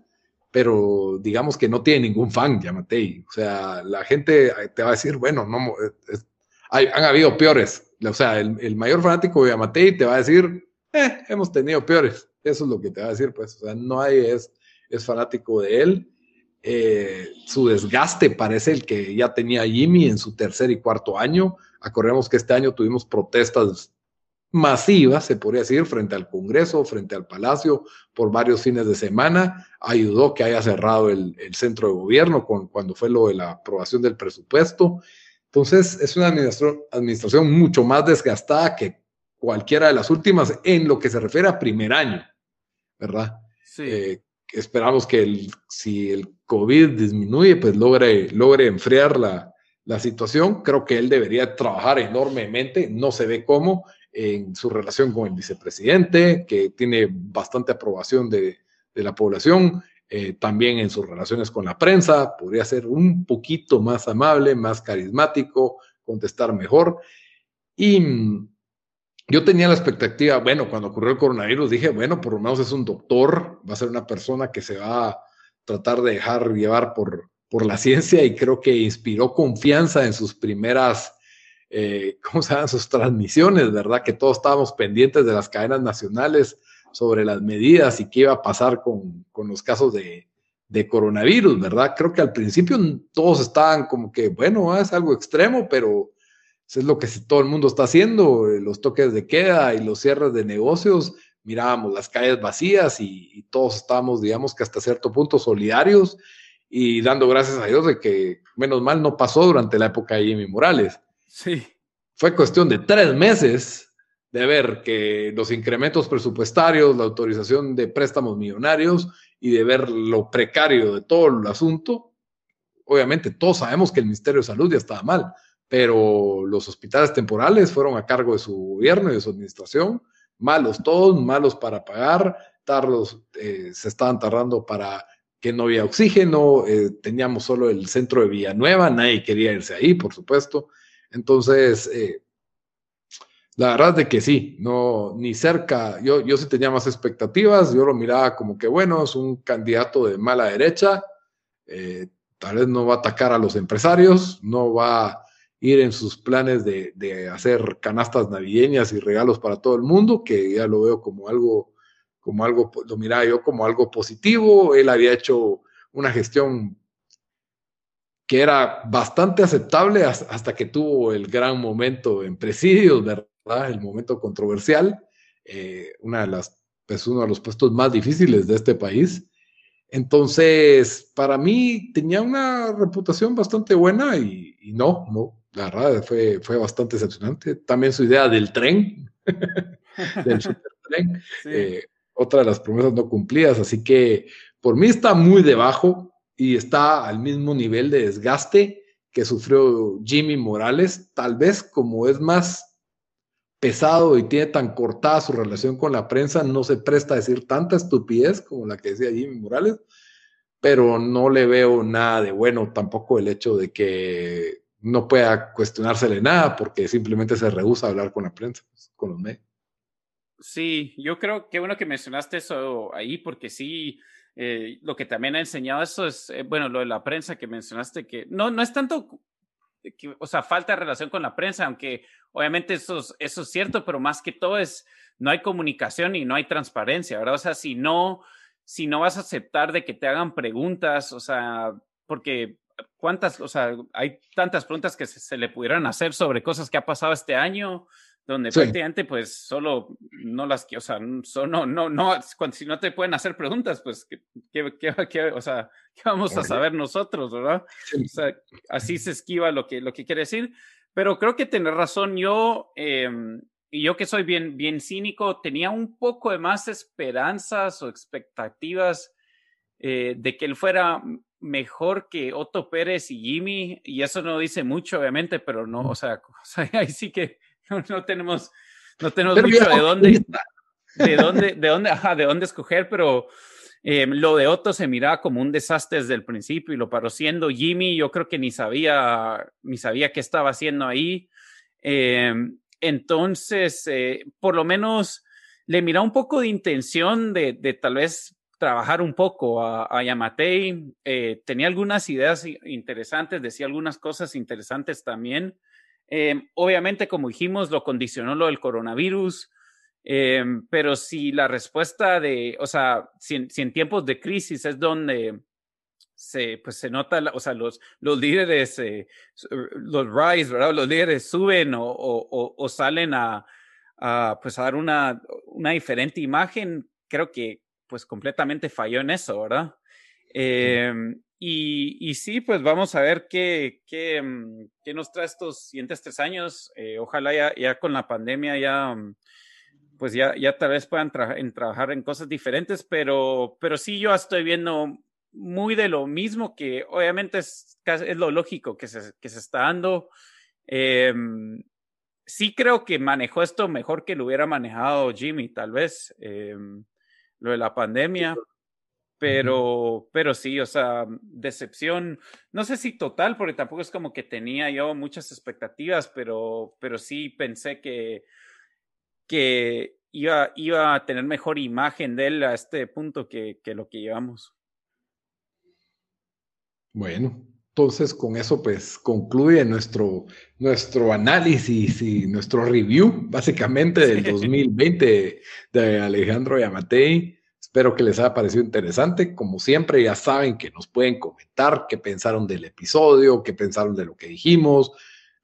pero digamos que no tiene ningún fan, Yamatei. O sea, la gente te va a decir, bueno, no, han habido peores. O sea, el, mayor fanático de Yamatei te va a decir, eh, hemos tenido peores. Eso es lo que te va a decir, pues. O sea, no hay, es, es fanático de él. Eh, su desgaste parece el que ya tenía Jimmy en su tercer y cuarto año. Acordemos que este año tuvimos protestas masiva, se podría decir, frente al Congreso, frente al Palacio, por varios fines de semana. Ayudó que haya cerrado el, centro de gobierno con, cuando fue lo de la aprobación del presupuesto. Entonces, es una administración, mucho más desgastada que cualquiera de las últimas en lo que se refiere a primer año, ¿verdad? Sí. Eh, esperamos que el, si el COVID disminuye, pues logre, logre enfriar la, la situación. Creo que él debería trabajar enormemente, no se ve cómo en su relación con el vicepresidente, que tiene bastante aprobación de, la población, eh, también en sus relaciones con la prensa, podría ser un poquito más amable, más carismático, contestar mejor. Y mm, yo tenía la expectativa, bueno, cuando ocurrió el coronavirus, dije, bueno, por lo menos es un doctor, va a ser una persona que se va a tratar de dejar llevar por, por la ciencia y creo que inspiró confianza en sus primeras eh, ¿cómo se llaman sus transmisiones, verdad? Que todos estábamos pendientes de las cadenas nacionales sobre las medidas y qué iba a pasar con, con los casos de, de, coronavirus, ¿verdad? Creo que al principio todos estaban como que, bueno, es algo extremo, pero eso es lo que todo el mundo está haciendo, eh, los toques de queda y los cierres de negocios, mirábamos las calles vacías y, todos estábamos, digamos que hasta cierto punto solidarios y dando gracias a Dios de que menos mal no pasó durante la época de Jimmy Morales. Sí. Fue cuestión de tres meses de ver que los incrementos presupuestarios, la autorización de préstamos millonarios y de ver lo precario de todo el asunto. Obviamente todos sabemos que el Ministerio de Salud ya estaba mal, pero los hospitales temporales fueron a cargo de su gobierno y de su administración, malos todos, malos para pagar, tardos, eh, se estaban tardando para que no había oxígeno, eh, teníamos solo el centro de Villanueva, nadie quería irse ahí, por supuesto. Entonces, eh, la verdad es que sí, no, ni cerca, yo, yo sí tenía más expectativas, yo lo miraba como que, bueno, es un candidato de mala derecha, eh, tal vez no va a atacar a los empresarios, no va a ir en sus planes de, de, hacer canastas navideñas y regalos para todo el mundo, que ya lo veo como algo, como algo, lo miraba yo como algo positivo, él había hecho una gestión que era bastante aceptable hasta que tuvo el gran momento en presidios, ¿verdad? El momento controversial, eh, una de las, pues uno de los puestos más difíciles de este país. Entonces, para mí tenía una reputación bastante buena y, no, no, la verdad fue, fue bastante decepcionante. También su idea del tren, del supertren. Eh, otra de las promesas no cumplidas, así que por mí está muy debajo y está al mismo nivel de desgaste que sufrió Jimmy Morales, tal vez como es más pesado y tiene tan cortada su relación con la prensa, no se presta a decir tanta estupidez como la que decía Jimmy Morales, pero no le veo nada de bueno tampoco el hecho de que no pueda cuestionársele nada porque simplemente se rehúsa a hablar con la prensa, con los medios. Sí, yo creo que bueno que mencionaste eso ahí porque sí, eh, lo que también ha enseñado eso es, eh, bueno, lo de la prensa que mencionaste, que no, no es tanto, que, o sea, falta de relación con la prensa, aunque obviamente eso, eso es cierto, pero más que todo es, no hay comunicación y no hay transparencia, ¿verdad? O sea, si no, si no vas a aceptar de que te hagan preguntas, o sea, porque cuántas, o sea, hay tantas preguntas que se, se le pudieran hacer sobre cosas que ha pasado este año, donde prácticamente pues solo no las que, o sea, no, no, no, si no te pueden hacer preguntas, pues, ¿qué, qué, qué, o sea, ¿qué vamos a saber nosotros, verdad? O sea, así se esquiva lo que, lo que quiere decir, pero creo que tener razón, yo, y yo que soy bien, bien cínico, tenía un poco de más esperanzas o expectativas eh, de que él fuera mejor que Otto Pérez y Jimmy, y eso no dice mucho, obviamente, pero no, o sea, o sea ahí sí que no, tenemos, no tenemos mucho de dónde, de dónde, de dónde, ajá, de dónde escoger, pero eh, lo de Otto se miraba como un desastre desde el principio y lo paró siendo. Jimmy, yo creo que ni sabía, ni sabía qué estaba haciendo ahí. Eh, entonces, eh, por lo menos le mira un poco de intención de, de tal vez trabajar un poco a, a Yamatei. tenía algunas ideas interesantes, decía algunas cosas interesantes también. Em, obviamente, como dijimos, lo condicionó lo del coronavirus, em, pero si la respuesta de, o sea, si en, tiempos de crisis es donde se, pues se nota, o sea, los, los líderes, eh, los rise, ¿verdad? Los líderes suben o, o, o salen a, a, pues a dar una, una diferente imagen, creo que pues completamente falló en eso, ¿verdad? Eh, y, y, sí, pues vamos a ver qué, qué, mm, qué nos trae estos siguientes tres años. Eh, ojalá ya, ya, con la pandemia ya, mm, pues ya, ya tal vez puedan en trabajar en cosas diferentes, pero, pero sí yo estoy viendo muy de lo mismo que obviamente es, es lo lógico que se, que se está dando. Eh, sí creo que manejó esto mejor que lo hubiera manejado Jimmy, tal vez, eh, lo de la pandemia. Pero, pero sí, o sea, decepción, no sé si total, porque tampoco es como que tenía yo muchas expectativas, pero, pero sí pensé que, que iba, iba a tener mejor imagen de él a este punto que, que lo que llevamos. Bueno, entonces con eso pues concluye nuestro, nuestro análisis y nuestro review básicamente del 2020 de Alejandro Yamatei. Espero que les haya parecido interesante. Como siempre, ya saben que nos pueden comentar qué pensaron del episodio, qué pensaron de lo que dijimos,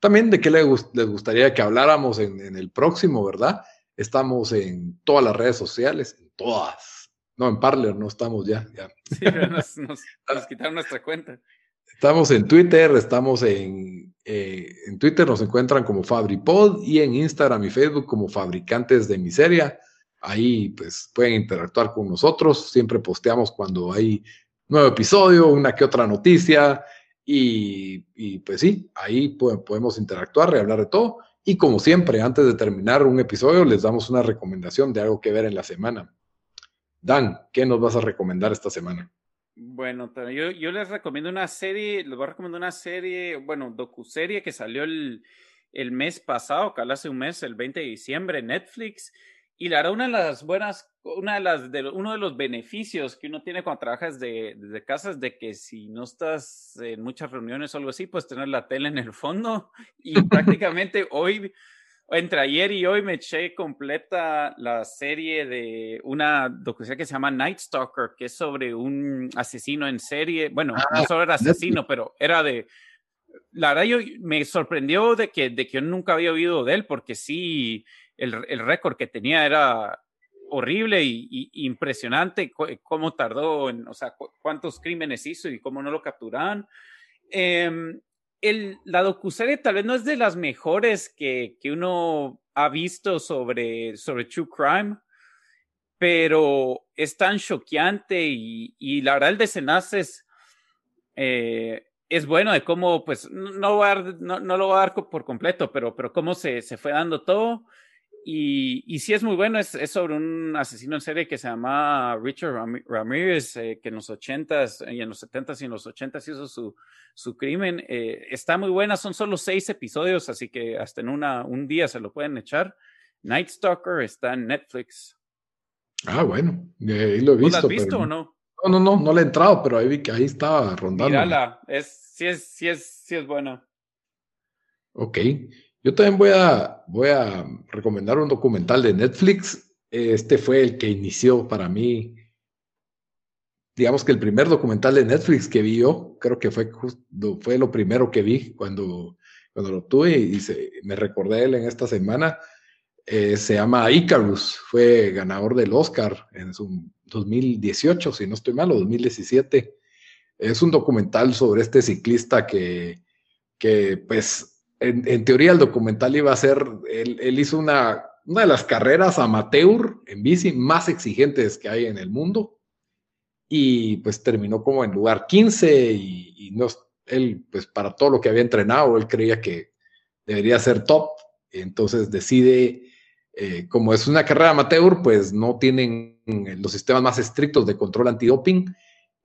también de qué les, gustaría que habláramos en, el próximo, ¿verdad? Estamos en todas las redes sociales, en todas. No, en Parler no estamos ya. Sí, nos, quitaron nuestra cuenta. Estamos en Twitter, estamos en, eh, en Twitter, nos encuentran como FabriPod y en Instagram y Facebook como Fabricantes de Miseria. Ahí pues pueden interactuar con nosotros. Siempre posteamos cuando hay nuevo episodio, una que otra noticia. Y, pues sí, ahí podemos interactuar y hablar de todo. Y como siempre, antes de terminar un episodio, les damos una recomendación de algo que ver en la semana. Dan, ¿qué nos vas a recomendar esta semana? Bueno, yo, les recomiendo una serie, les voy a recomendar una serie, bueno, docuserie que salió el, mes pasado, que hace un mes, el 20 de diciembre, Netflix. Y la verdad, una de las buenas, una de las, de, uno de los beneficios que uno tiene cuando trabajas de, desde casa es de que si no estás en muchas reuniones o algo así, pues tener la tele en el fondo. Y prácticamente hoy, entre ayer y hoy, me eché completa la serie de una docuserie que se llama Night Stalker, que es sobre un asesino en serie. Bueno, no ah, solo era asesino, pero era de. La verdad, yo me sorprendió de que, de que yo nunca había oído de él, porque sí el, el récord que tenía era horrible y, impresionante cómo tardó, en, o sea, cuántos crímenes hizo y cómo no lo capturaban. Eh, el, la docuserie tal vez no es de las mejores que, que uno ha visto sobre, sobre True Crime, pero es tan choqueante y, y la verdad el desenlace es, eh, es bueno de cómo, pues, no, no, no, lo voy a dar por completo, pero, pero cómo se, se fue dando todo. Y, y sí es muy bueno, es, es, sobre un asesino en serie que se llama Richard Ramirez, eh, que en los 80s y en los 70s y en los 80s hizo su, su crimen. Eh, está muy buena, son solo seis episodios, así que hasta en una, un día se lo pueden echar. Night Stalker está en Netflix. Ah, bueno, ahí lo he visto. ¿Lo has visto o no? No, no, no, no le he entrado, pero ahí vi que ahí estaba rondando. Mírala, es, sí es, sí es, sí es buena. Ok. Yo también voy a, voy a recomendar un documental de Netflix. Este fue el que inició para mí, digamos que el primer documental de Netflix que vi yo, creo que fue, fue lo primero que vi cuando, cuando lo tuve y me recordé él en esta semana. Eh, se llama Icarus, fue ganador del Oscar en su 2018, si no estoy mal, o 2017. Es un documental sobre este ciclista que, que pues en, teoría el documental iba a ser, él, hizo una, una, de las carreras amateur en bici más exigentes que hay en el mundo y pues terminó como en lugar 15 y, no, él pues para todo lo que había entrenado, él creía que debería ser top, entonces decide, eh, como es una carrera amateur, pues no tienen los sistemas más estrictos de control antidoping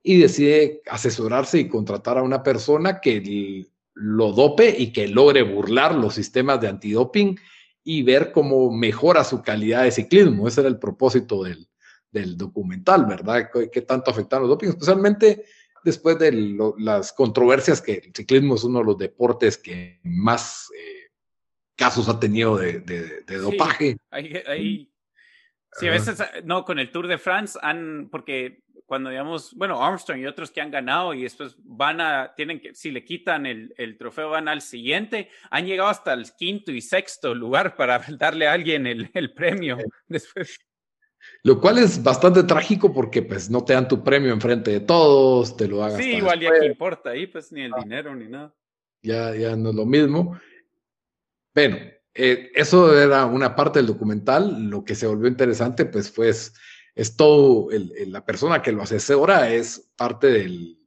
y decide asesorarse y contratar a una persona que lo dope y que logre burlar los sistemas de antidoping y ver cómo mejora su calidad de ciclismo. Ese era el propósito del, documental, ¿verdad? ¿Qué, tanto afectan los doping? Especialmente después de las controversias que el ciclismo es uno de los deportes que más eh, casos ha tenido de, dopaje. Sí, a veces, no, con el Tour de France han, porque cuando digamos, bueno, Armstrong y otros que han ganado y después van a, tienen que, si le quitan el, el, trofeo, van al siguiente, han llegado hasta el quinto y sexto lugar para darle a alguien el, el premio después. Lo cual es bastante trágico porque pues no te dan tu premio enfrente de todos, te lo hagas. Sí, igual ya que importa ahí, pues ni el ah. dinero ni nada. Ya, ya no es lo mismo. Bueno, eh, eso era una parte del documental. Lo que se volvió interesante pues fue es todo, la persona que lo asesora es parte del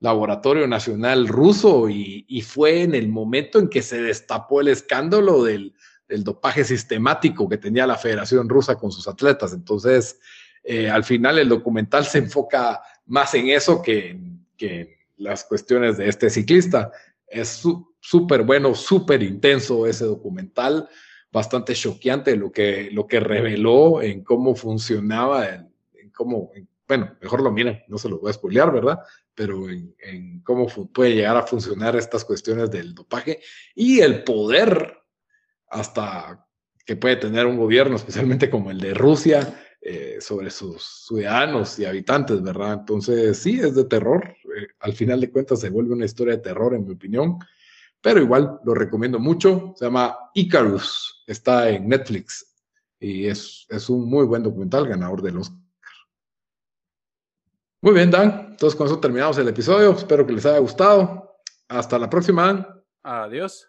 Laboratorio Nacional Ruso y, fue en el momento en que se destapó el escándalo del, dopaje sistemático que tenía la Federación Rusa con sus atletas. Entonces, eh, al final el documental se enfoca más en eso que, en las cuestiones de este ciclista. Es súper bueno, súper intenso ese documental bastante choqueante lo que, lo que reveló en cómo funcionaba, en, cómo, bueno, mejor lo miren, no se lo voy a spoilear, ¿verdad? Pero en, cómo puede llegar a funcionar estas cuestiones del dopaje y el poder hasta que puede tener un gobierno, especialmente como el de Rusia, eh, sobre sus ciudadanos y habitantes, ¿verdad? Entonces, sí, es de terror. Al final de cuentas se vuelve una historia de terror, en mi opinión pero igual lo recomiendo mucho. Se llama Icarus, está en Netflix y es, es un muy buen documental ganador del Oscar. Muy bien, Dan. Entonces con eso terminamos el episodio. Espero que les haya gustado. Hasta la próxima. Adiós.